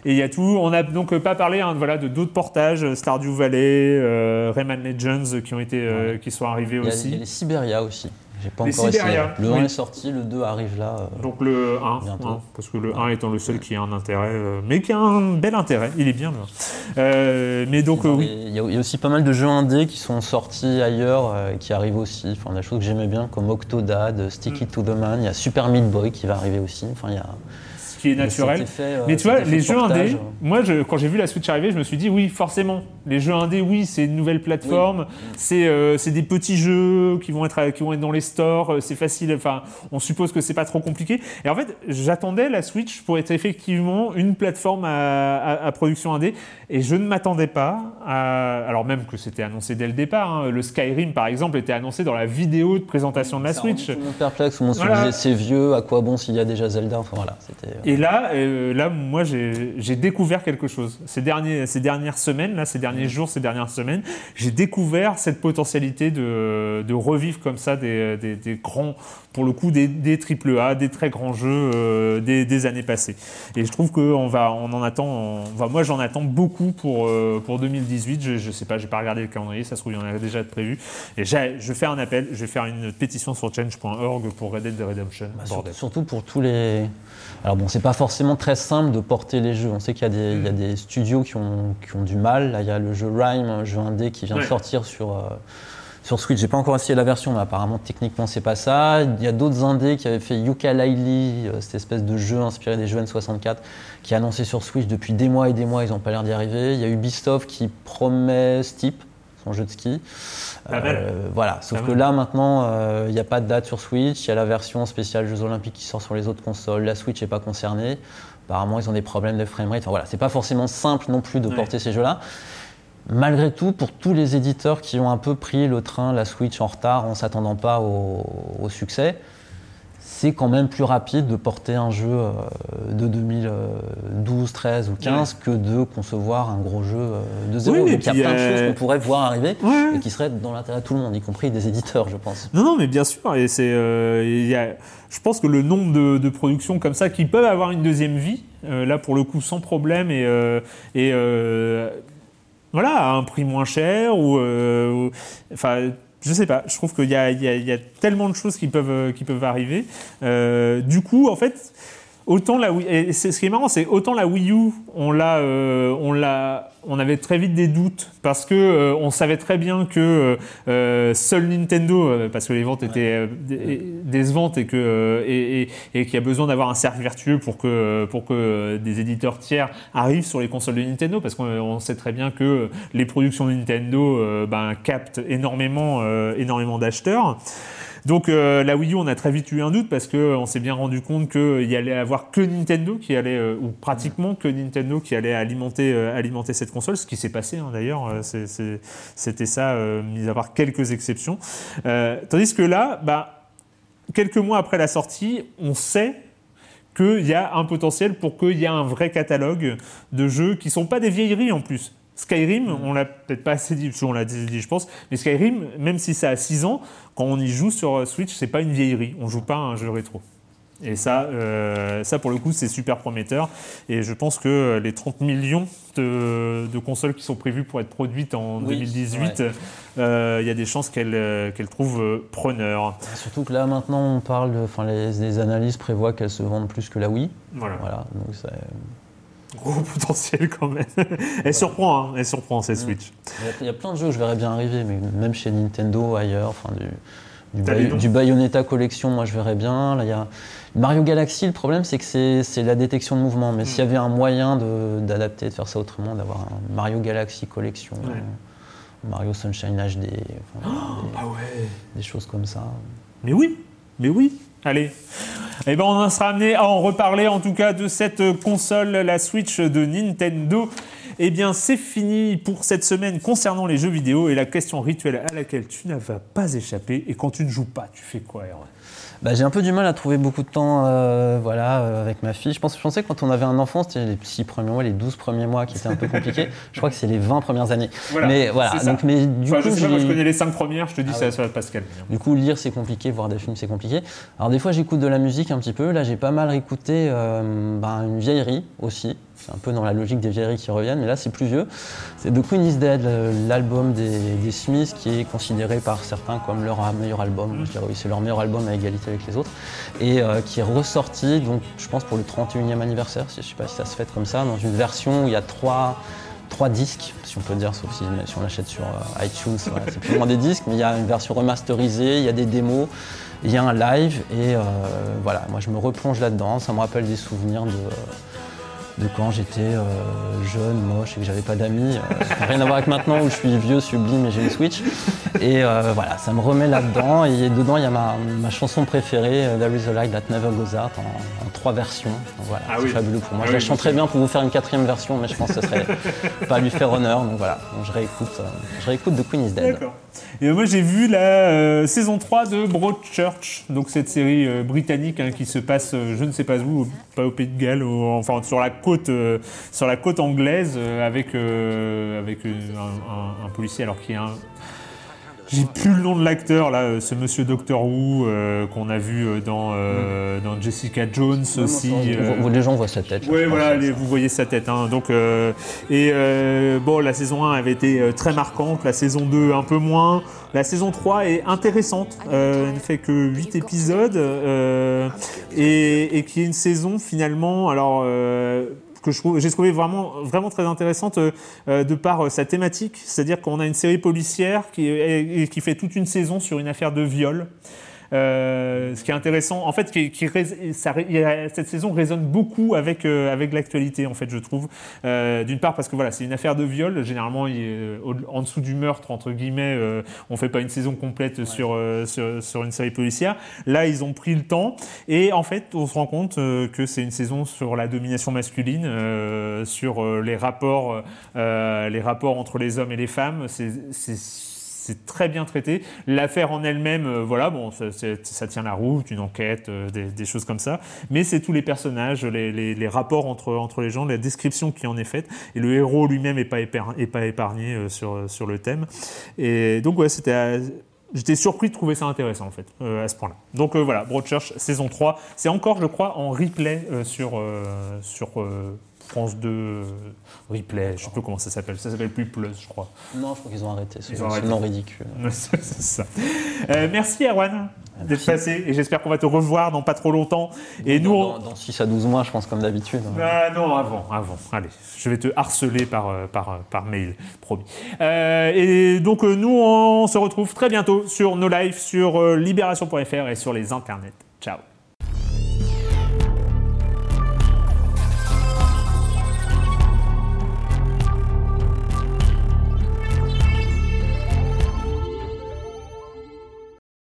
Et il y a tout. On n'a donc euh, pas parlé hein, voilà, de d'autres portages, euh, Stardew Valley, euh, Rayman Legends, qui, ont été, euh, qui sont arrivés Il y, a, aussi. il y a les Siberia aussi. J'ai pas encore essayé. Siberia, Le 1 oui. est sorti, le 2 arrive là. euh, Donc le 1, Bientôt. hein, parce que le 1 étant le seul qui a un intérêt, euh, mais qui a un bel intérêt, il est bien là. Euh, mais donc euh, oui, Il y, a, il y a aussi pas mal de jeux indés qui sont sortis ailleurs, euh, qui arrivent aussi. Enfin, des choses que j'aimais bien, comme Octodad, Stick It to the Man. Il y a Super Meat Boy qui va arriver aussi. Enfin, il y a. ce qui est naturel. effet, euh, mais tu vois, les jeux portage, indés, moi je, quand j'ai vu la Switch arriver, je me suis dit oui, forcément, les jeux indés, oui, c'est une nouvelle plateforme, c'est euh, c'est des petits jeux qui vont être qui vont être dans les stores, euh, c'est facile, enfin, on suppose que c'est pas trop compliqué. Et en fait, j'attendais la Switch pour être effectivement une plateforme à, à- à production indé, et je ne m'attendais pas à, alors même que c'était annoncé dès le départ, hein, le Skyrim par exemple était annoncé dans la vidéo de présentation de la Ça Switch. tout le monde perplexe, tout le monde se Voilà. disait c'est vieux, à quoi bon s'il y a déjà Zelda? Enfin voilà, c'était. Et là, euh, là, moi, j'ai découvert quelque chose. Ces, derniers, ces dernières semaines, là, ces derniers jours, ces dernières semaines, j'ai découvert cette potentialité de, de revivre comme ça des, des, des grands, pour le coup, des, des AAA, des très grands jeux euh, des, des années passées. Et je trouve qu'on va, on en attend, on va, moi, j'en attends beaucoup pour, euh, pour 2018. Je, je sais pas, j'ai pas regardé le calendrier, ça se trouve, il y en a déjà de prévu. Et je fais un appel, je vais faire une pétition sur change.org pour Red Dead Redemption. Bah, surtout pour tous les. Alors bon, c'est pas forcément très simple de porter les jeux. On sait qu'il y, a des- il y a des studios qui ont, qui ont du mal. Là, il y a le jeu Rhyme, un jeu indé qui vient de Ouais. sortir sur, euh, sur Switch. J'ai pas encore essayé la version, mais apparemment techniquement c'est pas ça. Il y a d'autres indés qui avaient fait Yooka-Laylee, euh, cette espèce de jeu inspiré des jeux N64, qui est annoncé sur Switch depuis des mois et des mois. Ils ont pas l'air d'y arriver. Il y a Ubisoft qui promet Steep, son jeu de ski. Mal. Euh, voilà, sauf Pas que mal. là maintenant, euh, il n'y a pas de date sur Switch, il y a la version spéciale Jeux Olympiques qui sort sur les autres consoles, la Switch n'est pas concernée. Apparemment, ils ont des problèmes de framerate. Enfin, voilà, c'est pas forcément simple non plus de Ouais. porter ces jeux-là. malgré tout, pour tous les éditeurs qui ont un peu pris le train, la Switch en retard, en s'attendant pas au, au succès, c'est quand même plus rapide de porter un jeu euh, de 2012, 13 ou 15 que de concevoir un gros jeu euh, de zéro. Oui, Donc il y a plein de euh, choses qu'on pourrait voir arriver Ouais. et qui seraient dans l'intérêt de tout le monde, y compris des éditeurs, je pense. Non, non, mais bien sûr. Et c'est, euh, je pense que le nombre de, de productions comme ça qui peuvent avoir une deuxième vie, euh, là pour le coup sans problème et, euh, et euh, voilà, à un prix moins cher ou, euh, ou- enfin. Je sais pas, je trouve qu'il y a, y y a tellement de choses qui peuvent, euh, qui peuvent arriver. Euh, du coup, en fait, autant la Wii, et ce qui est marrant, c'est autant la Wii U, on l'a, euh, on l'a, on avait très vite des doutes parce que euh, on savait très bien que euh, euh, seul Nintendo, euh, parce que les ventes étaient euh, dé- décevantes et que euh, et, et- et qu'il y a besoin d'avoir un cercle vertueux pour que pour que euh, des éditeurs tiers arrivent sur les consoles de Nintendo, parce qu'on on sait très bien que les productions de Nintendo euh, ben, captent énormément euh, énormément d'acheteurs. Donc euh, la Wii U, on a très vite eu un doute parce que euh, s'est bien rendu compte qu'il y allait avoir que Nintendo qui allait, euh, ou pratiquement que Nintendo qui allait alimenter, euh, cette console, ce qui s'est passé hein, d'ailleurs, euh, c'était ça, euh, mis à part quelques exceptions. Euh, tandis que là, bah, quelques mois après la sortie, on sait qu'il y a un potentiel pour qu'il y ait un vrai catalogue de jeux qui sont pas des vieilleries en plus. Skyrim, on l'a peut-être pas assez dit, on l'a dit, je pense, mais Skyrim, même si ça a 6 ans, quand on y joue sur Switch, c'est pas une vieillerie. On joue pas à un jeu rétro. Et ça, euh, ça pour le coup, c'est super prometteur. Et je pense que les 30 millions de, de consoles qui sont prévues pour être produites en Oui, 2018, euh, il y a des chances qu'elles euh, qu'elles trouvent preneur. Surtout que là maintenant on parle, enfin les, les analyses prévoient qu'elles se vendent plus que la Wii. Voilà. donc c'est- Gros potentiel quand même. Elle surprend, hein, elle surprend cette Switch. Il y, a, plein de jeux que je verrais bien arriver, mais même chez Nintendo, ailleurs, enfin du, Bay- Bayonetta Collection, moi je verrais bien. Là, il y a Mario Galaxy, le problème c'est que c'est la détection de mouvement, mais s'il y avait un moyen d'adapter, de, faire ça autrement, d'avoir un Mario Galaxy Collection, Ouais. euh, Mario Sunshine HD, enfin, des, Ah ouais. des choses comme ça. Mais oui, mais oui. Allez. Eh ben, on en sera amené à en reparler, en tout cas, de cette console, la Switch de Nintendo. Eh bien, c'est fini pour cette semaine concernant les jeux vidéo et la question rituelle à laquelle tu n'as pas échappé. Et quand tu ne joues pas, tu fais quoi, Erwan? Bah, j'ai un peu du mal à trouver beaucoup de temps euh, voilà, euh, avec ma fille. Je, pense, je pensais que quand on avait un enfant, c'était les 6 premiers mois, les 12 premiers mois qui étaient un peu compliqués. je crois que c'est les 20 premières années. Voilà, mais voilà, donc, mais du Enfin, coup, je sais pas, moi, je j'ai- connais les cinq premières, je te dis, Ah ça, ouais. ça va pas se calmer. hein. Du coup, lire c'est compliqué, voir des films c'est compliqué. Alors des fois j'écoute de la musique un petit peu. Là j'ai pas mal écouté euh, ben, une vieillerie aussi. C'est un peu dans la logique des vieilleries qui reviennent, mais là c'est plus vieux. C'est The Queen is Dead, l'album des, des Smiths qui est considéré par certains comme leur meilleur album. Je dirais oui, c'est leur meilleur album à égalité avec les autres. Et euh, qui est ressorti, donc je pense pour le 31e anniversaire, si, je sais pas si ça se fait comme ça, dans une version où il y a trois trois disques, si on peut dire, sauf si, si on l'achète sur euh, iTunes, voilà, c'est plus vraiment des disques, mais il y a une version remasterisée, il y a des démos, il y a un live, et euh, voilà, moi je me replonge là-dedans, ça me rappelle des souvenirs de, de quand j'étais euh, jeune, moche et que j'avais pas d'amis. Euh, ça n'a rien à voir avec maintenant où je suis vieux, sublime et j'ai une Switch. Et euh, voilà, ça me remet là-dedans. Et dedans, il y a ma, ma chanson préférée, There is a light that never goes out, en, en trois versions. Donc voilà, Ah c'est oui. fabuleux pour moi. Ah je la oui, chanterais bien pour vous faire une quatrième version, mais je pense que ce serait pas lui faire honneur. Donc voilà, donc je réécoute, je réécoute The Queen is Dead. Et moi, j'ai vu la euh, saison 3 de Broadchurch, donc cette série euh, britannique hein, qui se passe, euh, je ne sais pas où, pas au Pays de Galles, enfin sur la côte, sur la côte anglaise, avec avec un, un- un policier, alors qui est un j'ai plus le nom de l'acteur là, euh, ce monsieur Doctor Who euh, qu'on a vu euh, dans, euh, dans Jessica Jones aussi. euh, Vous- Les gens voient sa tête. oui, voilà, les- vous voyez sa tête. hein. Donc, euh, et euh, bon, la saison 1 avait été très marquante, la saison 2 un peu moins. La saison 3 est intéressante. Euh, elle ne fait que 8 épisodes euh, et, et qui est une saison finalement. Alors. Que j'ai trouvé vraiment, vraiment très intéressante euh, euh, de par euh, sa thématique. C'est-à-dire qu'on a une série policière qui, qui fait toute une saison sur une affaire de viol. Euh, ce qui est intéressant, en fait, qui, qui ça cette saison résonne beaucoup avec, euh, avec l'actualité, en fait, je trouve. Euh, D'une part, parce que voilà, c'est une affaire de viol. Généralement, il est, au- en dessous du meurtre, entre guillemets, euh, on fait pas une saison complète sur, euh, sur, sur une série policière. Là, ils ont pris le temps. Et en fait, on se rend compte euh, que c'est une saison sur la domination masculine, euh, sur euh, les rapports, euh, les rapports entre les hommes et les femmes. C'est c'est- très bien traité. L'affaire en elle-même, euh, voilà, bon, ça, tient la route, une enquête, euh, des, choses comme ça. Mais c'est tous les personnages, les, rapports entre, entre les gens, la description qui en est faite. Et le héros lui-même n'est pas, est pas épargné euh, sur, sur le thème. Et donc, ouais, c'était. J'étais surpris de trouver ça intéressant en fait, à ce point-là. Donc voilà, Broadchurch saison 3. C'est encore, je crois, en replay sur, sur France 2 euh, replay. Je sais plus comment ça s'appelle. Ça s'appelle plus Plus, je crois. Non, je crois qu'ils ont arrêté. C'est nom ridicule. c'est ça. Euh, merci Erwan d'être passé et j'espère qu'on va te revoir dans pas trop longtemps. Et nous, on- Dans, dans 6 à 12 mois, je pense, comme d'habitude. ah non, avant, avant. Allez, je vais te harceler par, euh, par, par mail, promis. Euh, et donc, nous, on se retrouve très bientôt sur nos lives, sur libération.fr et sur les internets. Ciao.